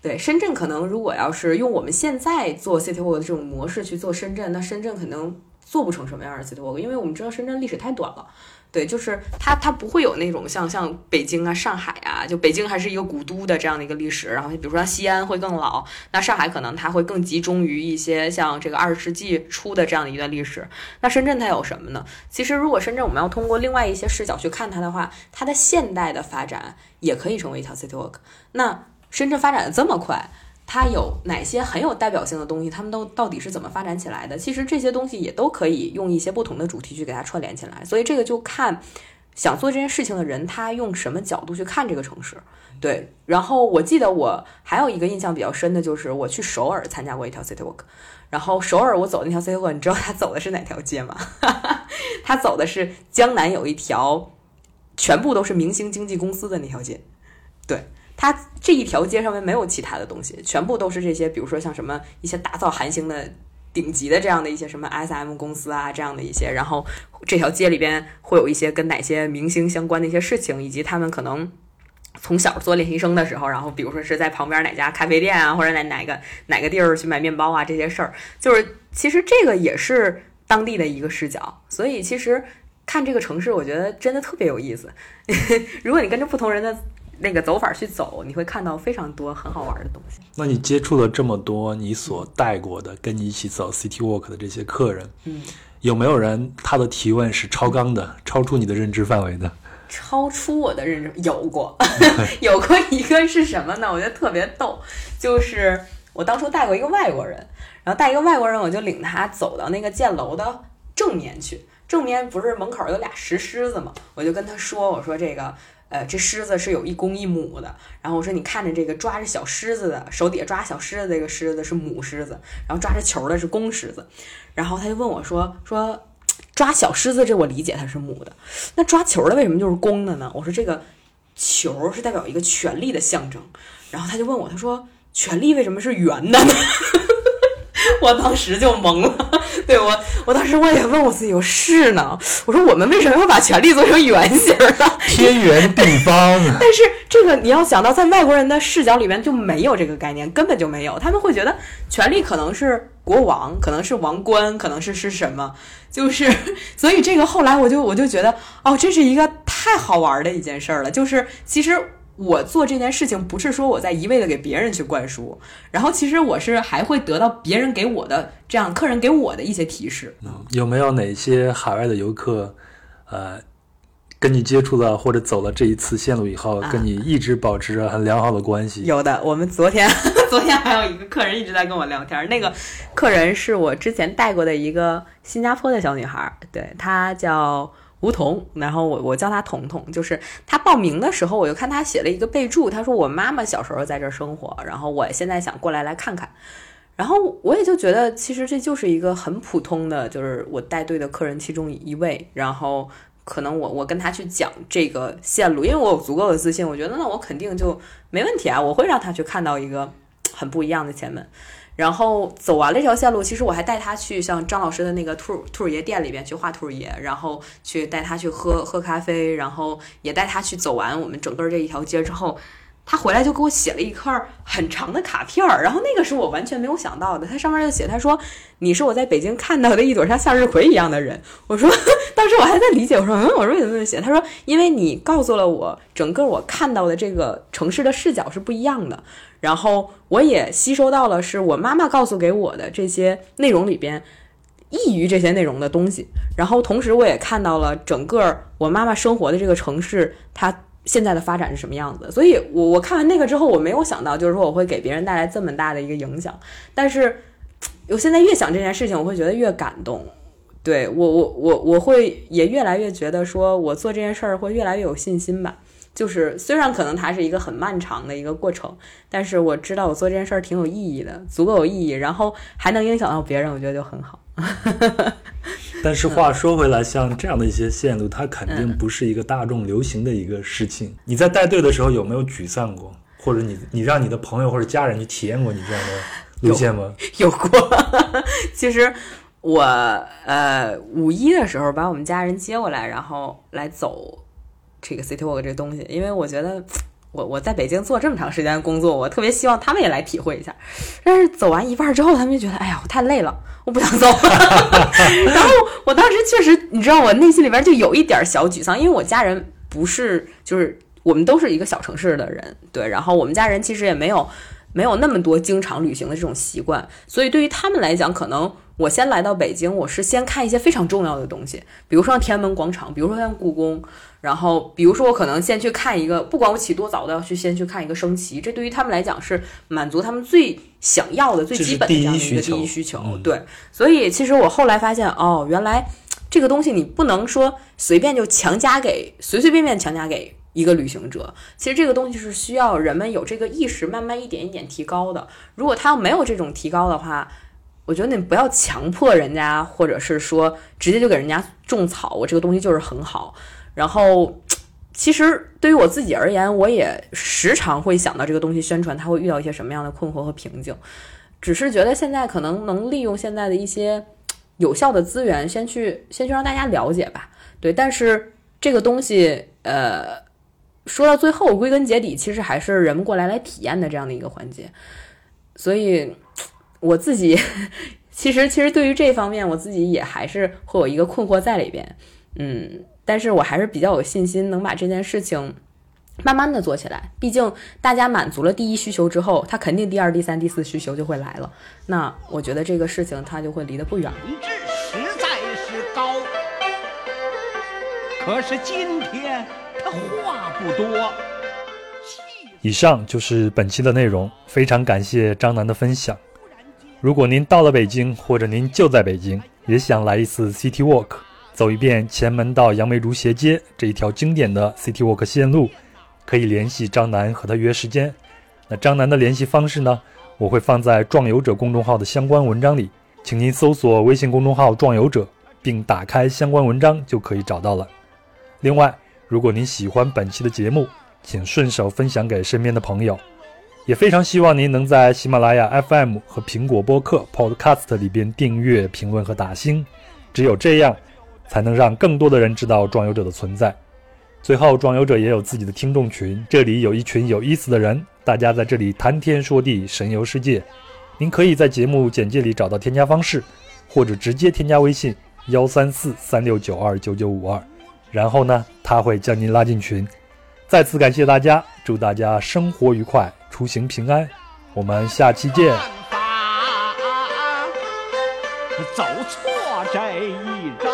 Speaker 3: 对深圳可能如果要是用我们现在做 City Walk 的这种模式去做深圳，那深圳可能。做不成什么样的 city walk，因为我们知道深圳历史太短了，对，就是它它不会有那种像像北京啊、上海啊，就北京还是一个古都的这样的一个历史，然后比如说西安会更老，那上海可能它会更集中于一些像这个二十世纪初的这样的一段历史。那深圳它有什么呢？其实如果深圳我们要通过另外一些视角去看它的话，它的现代的发展也可以成为一条 city walk。那深圳发展的这么快。它有哪些很有代表性的东西？他们都到底是怎么发展起来的？其实这些东西也都可以用一些不同的主题去给它串联起来。所以这个就看想做这件事情的人他用什么角度去看这个城市。对，然后我记得我还有一个印象比较深的就是我去首尔参加过一条 city walk，然后首尔我走的那条 city walk，你知道他走的是哪条街吗？他走的是江南有一条全部都是明星经纪公司的那条街。对。它这一条街上面没有其他的东西，全部都是这些，比如说像什么一些打造韩星的顶级的这样的一些什么 S M 公司啊，这样的一些。然后这条街里边会有一些跟哪些明星相关的一些事情，以及他们可能从小做练习生的时候，然后比如说是在旁边哪家咖啡店啊，或者哪哪个哪个地儿去买面包啊，这些事儿，就是其实这个也是当地的一个视角。所以其实看这个城市，我觉得真的特别有意思。如果你跟着不同人的。那个走法去走，你会看到非常多很好玩的东西。
Speaker 2: 那你接触了这么多你所带过的跟你一起走 City Walk 的这些客人，
Speaker 3: 嗯，
Speaker 2: 有没有人他的提问是超纲的，超出你的认知范围的？
Speaker 3: 超出我的认知有过，有过一个是什么呢？我觉得特别逗，就是我当初带过一个外国人，然后带一个外国人，我就领他走到那个建楼的正面去，正面不是门口有俩石狮子吗？我就跟他说，我说这个。呃，这狮子是有一公一母的。然后我说，你看着这个抓着小狮子的，手底下抓小狮子这个狮子是母狮子，然后抓着球的是公狮子。然后他就问我说：“说抓小狮子这我理解它是母的，那抓球的为什么就是公的呢？”我说：“这个球是代表一个权力的象征。”然后他就问我，他说：“权力为什么是圆的呢？” 我当时就懵了，对我，我当时我也问我自己，我是呢，我说我们为什么要把权力做成圆形呢？
Speaker 2: 天圆地方。
Speaker 3: 但是这个你要想到，在外国人的视角里面就没有这个概念，根本就没有。他们会觉得权力可能是国王，可能是王冠，可能是是什么？就是，所以这个后来我就我就觉得，哦，这是一个太好玩的一件事儿了。就是其实。我做这件事情不是说我在一味的给别人去灌输，然后其实我是还会得到别人给我的这样客人给我的一些提示。
Speaker 2: 嗯有没有哪些海外的游客，呃，跟你接触了或者走了这一次线路以后，跟你一直保持着很良好的关系？
Speaker 3: 有的，我们昨天 昨天还有一个客人一直在跟我聊天，那个客人是我之前带过的一个新加坡的小女孩，对她叫。梧桐，然后我我叫他彤彤，就是他报名的时候，我就看他写了一个备注，他说我妈妈小时候在这儿生活，然后我现在想过来来看看，然后我也就觉得其实这就是一个很普通的，就是我带队的客人其中一位，然后可能我我跟他去讲这个线路，因为我有足够的自信，我觉得那我肯定就没问题啊，我会让他去看到一个很不一样的前门。然后走完了这条线路，其实我还带他去像张老师的那个兔兔爷店里边去画兔爷，然后去带他去喝喝咖啡，然后也带他去走完我们整个这一条街之后。他回来就给我写了一块很长的卡片儿，然后那个是我完全没有想到的。他上面就写，他说：“你是我在北京看到的一朵像向日葵一样的人。”我说，当时我还在理解，我说：“嗯，我说为什么这么写？”他说：“因为你告诉了我，整个我看到的这个城市的视角是不一样的。然后我也吸收到了是我妈妈告诉给我的这些内容里边异于这些内容的东西。然后同时我也看到了整个我妈妈生活的这个城市，它。”现在的发展是什么样子？所以，我我看完那个之后，我没有想到，就是说我会给别人带来这么大的一个影响。但是，我现在越想这件事情，我会觉得越感动。对我，我，我，我会也越来越觉得，说我做这件事儿会越来越有信心吧。就是虽然可能它是一个很漫长的一个过程，但是我知道我做这件事儿挺有意义的，足够有意义，然后还能影响到别人，我觉得就很好。
Speaker 2: 但是话说回来，像这样的一些线路，它肯定不是一个大众流行的一个事情。你在带队的时候有没有沮丧过？或者你你让你的朋友或者家人去体验过你这样的路线吗？
Speaker 3: 有 过。其实我呃五一的时候把我们家人接过来，然后来走这个 City Walk 这个东西，因为我觉得。我我在北京做这么长时间工作，我特别希望他们也来体会一下。但是走完一半之后，他们就觉得，哎呀，我太累了，我不想走了。然后我当时确实，你知道，我内心里边就有一点小沮丧，因为我家人不是，就是我们都是一个小城市的人，对。然后我们家人其实也没有没有那么多经常旅行的这种习惯，所以对于他们来讲，可能我先来到北京，我是先看一些非常重要的东西，比如说天安门广场，比如说像故宫。然后，比如说，我可能先去看一个，不管我起多早，都要去先去看一个升旗。这对于他们来讲是满足他们最想要的、最基本的这样的一个第一需求。对，所以其实我后来发现，哦，原来这个东西你不能说随便就强加给随随便便强加给一个旅行者。其实这个东西是需要人们有这个意识，慢慢一点一点提高的。如果他要没有这种提高的话，我觉得你不要强迫人家，或者是说直接就给人家种草，我这个东西就是很好。然后，其实对于我自己而言，我也时常会想到这个东西宣传，它会遇到一些什么样的困惑和瓶颈。只是觉得现在可能能利用现在的一些有效的资源，先去先去让大家了解吧。对，但是这个东西，呃，说到最后，归根结底，其实还是人们过来来体验的这样的一个环节。所以，我自己其实其实对于这方面，我自己也还是会有一个困惑在里边。嗯。但是我还是比较有信心，能把这件事情慢慢的做起来。毕竟大家满足了第一需求之后，他肯定第二、第三、第四需求就会来了。那我觉得这个事情他就会离得不远。
Speaker 1: 品质实在是高，可是今天他话不多。
Speaker 2: 以上就是本期的内容，非常感谢张楠的分享。如果您到了北京，或者您就在北京，也想来一次 City Walk。走一遍前门到杨梅竹斜街这一条经典的 City Walk 线路，可以联系张楠和他约时间。那张楠的联系方式呢？我会放在“壮游者”公众号的相关文章里，请您搜索微信公众号“壮游者”，并打开相关文章就可以找到了。另外，如果您喜欢本期的节目，请顺手分享给身边的朋友。也非常希望您能在喜马拉雅 FM 和苹果播客 Podcast 里边订阅、评论和打星，只有这样。才能让更多的人知道壮游者的存在。最后，壮游者也有自己的听众群，这里有一群有意思的人，大家在这里谈天说地，神游世界。您可以在节目简介里找到添加方式，或者直接添加微信幺三四三六九二九九五二，然后呢，他会将您拉进群。再次感谢大家，祝大家生活愉快，出行平安。我们下期见。
Speaker 1: 走错这一招。